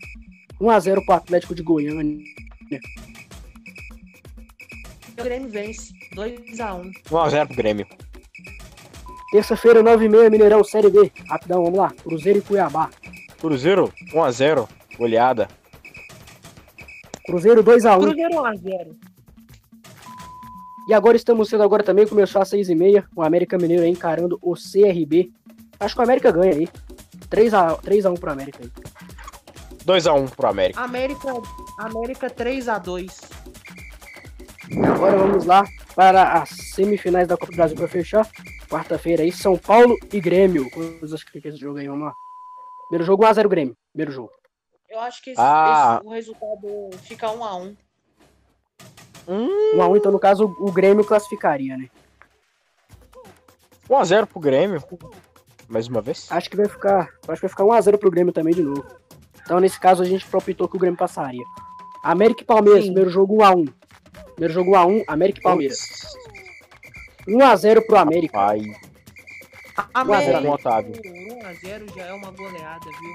1x0 pro Atlético de Goiânia. O Grêmio vence 2 a 1 1x0 pro Grêmio. Terça-feira, 9h30, Mineirão, Série B. Rapidão, vamos lá. Cruzeiro e Cuiabá. Cruzeiro, 1x0. Goleada. Cruzeiro 2x1. Cruzeiro 1 a 0 E agora estamos sendo agora também, começou às 6h30. O América Mineiro aí encarando o CRB. Acho que o América ganha aí. 3x1 3x1 pro América aí. 2x1 pro América. América, América 3 a 2 E agora vamos lá para as semifinais da Copa do Brasil para fechar. Quarta-feira aí, São Paulo e Grêmio. Coisas que esse jogo aí, vamos lá. Primeiro jogo 1x0 Grêmio. Primeiro jogo. Eu acho que esse, Ah. esse- o resultado fica 1 a 1 Hum, 1x1, então no caso o Grêmio classificaria, né? 1x0 pro Grêmio. Mais uma vez. Acho que vai ficar. Acho que vai ficar 1x0 pro Grêmio também de novo. Então, nesse caso, a gente palpitou que o Grêmio passaria. América e Palmeiras, Sim. primeiro jogo 1x1. Primeiro jogo 1x1, América e Palmeiras. 1x0 pro América. Pai. América, com o Otávio. 1x0 já é uma goleada, viu?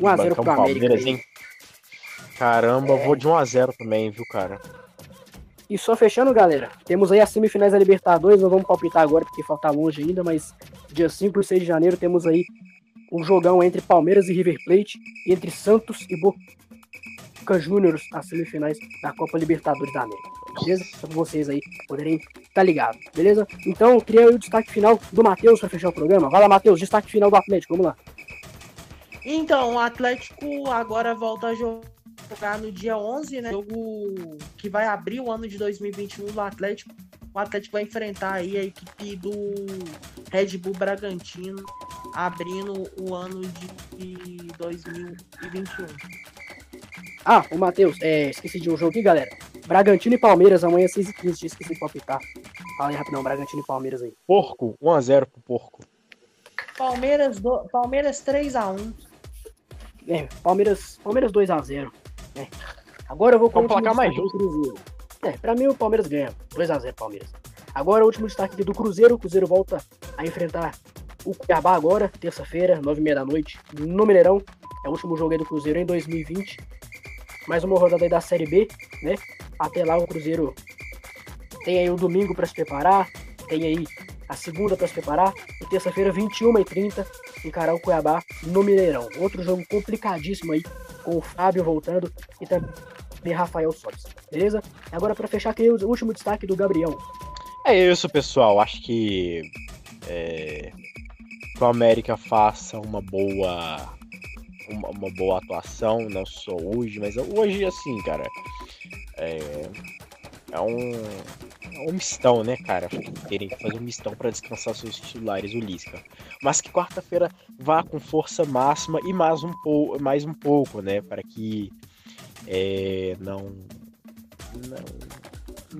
1x0 Bancão pro América. Palmeiras, hein? Caramba, É. vou de 1x0 também, viu, cara? E só fechando, galera, temos aí as semifinais da Libertadores, não vamos palpitar agora porque falta longe ainda, mas dia 5 e 6 de janeiro temos aí um jogão entre Palmeiras e River Plate, e entre Santos e Boca Juniors, as semifinais da Copa Libertadores da América. Beleza? Só pra vocês aí poderem estar ligados, beleza? Então, queria aí o destaque final do Matheus para fechar o programa. Vai lá, Matheus, destaque final do Atlético, vamos lá. Então, o Atlético agora volta a jogar no dia 11, né? Jogo que vai abrir o ano de 2021 do Atlético. O Atlético vai enfrentar aí a equipe do Red Bull Bragantino, abrindo o ano de 2021. Ah, o Matheus, é, esqueci de um jogo aqui, galera. Bragantino e Palmeiras, amanhã 6h15, tinha esqueci de palpitar. Fala aí rapidão, Bragantino e Palmeiras aí. Porco, 1x0 pro Porco. Palmeiras, do... Palmeiras 3x1. É, Palmeiras, Palmeiras 2x0. né? Agora eu vou com É um placar mais do Cruzeiro. É, pra mim o Palmeiras ganha. 2x0 Palmeiras. Agora o último destaque aqui do Cruzeiro. O Cruzeiro volta a enfrentar o Cuiabá agora, terça-feira, 9h30 da noite, no Mineirão. É o último jogo aí do Cruzeiro em 2020. Mais uma rodada aí da Série B, né? Até lá o Cruzeiro tem aí o domingo pra se preparar, tem aí a segunda pra se preparar, e terça-feira, 21h30, encarar o Cuiabá no Mineirão. Outro jogo complicadíssimo aí, com o Fábio voltando e também Rafael Sobis. Beleza? Agora para fechar aqui o último destaque do Gabriel. É isso, pessoal. Acho que é, que o América faça uma boa uma, uma boa atuação, não só hoje, mas hoje assim, cara, é, é um é um mistão, né, cara? Terem que fazer um mistão para descansar seus titulares, o Lisca. Mas que quarta-feira vá com força máxima e mais um pouco, mais um pouco, né, para que é, não não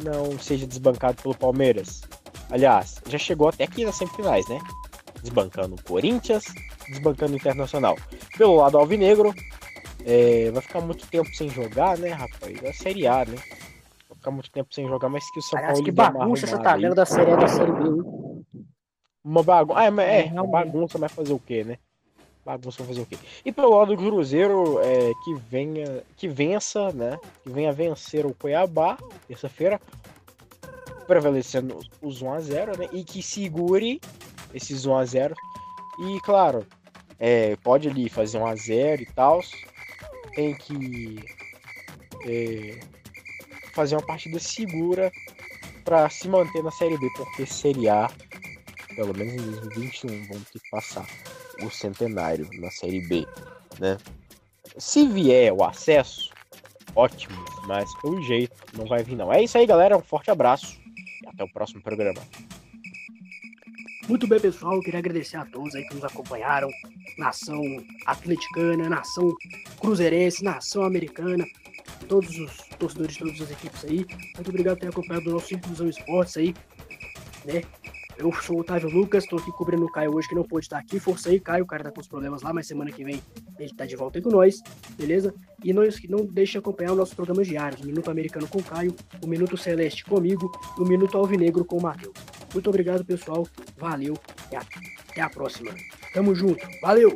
não seja desbancado pelo Palmeiras. Aliás, já chegou até aqui nas semifinais, né? Desbancando o Corinthians, desbancando o Internacional. Pelo lado alvinegro, é, vai ficar muito tempo sem jogar, né, rapaz? É a Série A, né? Vai ficar muito tempo sem jogar, mas que o São Aliás, Paulo que bagunça essa tabela da Série A da Série B. Uma bagunça. Ah, é, mas é, uma bagunça, mas fazer o quê, né? Bagunça vai fazer o quê? E pelo lado do Cruzeiro, é, que venha, que vença, né? Que venha vencer o Cuiabá, terça-feira, prevalecendo os 1x0, né? E que segure esses 1x0. E claro, é, pode ali fazer 1x0 e tal. Tem que é, fazer uma partida segura para se manter na Série B, porque Série A pelo menos em 2021, vamos ter que passar o centenário na Série B, né? Se vier o acesso, ótimo, mas pelo jeito não vai vir não. É isso aí, galera, um forte abraço e até o próximo programa. Muito bem, pessoal. Queria agradecer a todos aí que nos acompanharam. Nação atleticana, nação cruzeirense, nação americana, todos os torcedores de todas as equipes aí. Muito obrigado por ter acompanhado o nosso Inclusão Esportes aí, né? Eu sou o Otávio Lucas, estou aqui cobrindo o Caio hoje que não pôde estar aqui. Força aí, Caio, o cara tá com os problemas lá, mas semana que vem ele tá de volta aí com nós, beleza? E não, não deixe de acompanhar os nossos programas diários: Minuto Americano com o Caio, o Minuto Celeste comigo e o Minuto Alvinegro com o Matheus. Muito obrigado, pessoal. Valeu e até a próxima. Tamo junto. Valeu!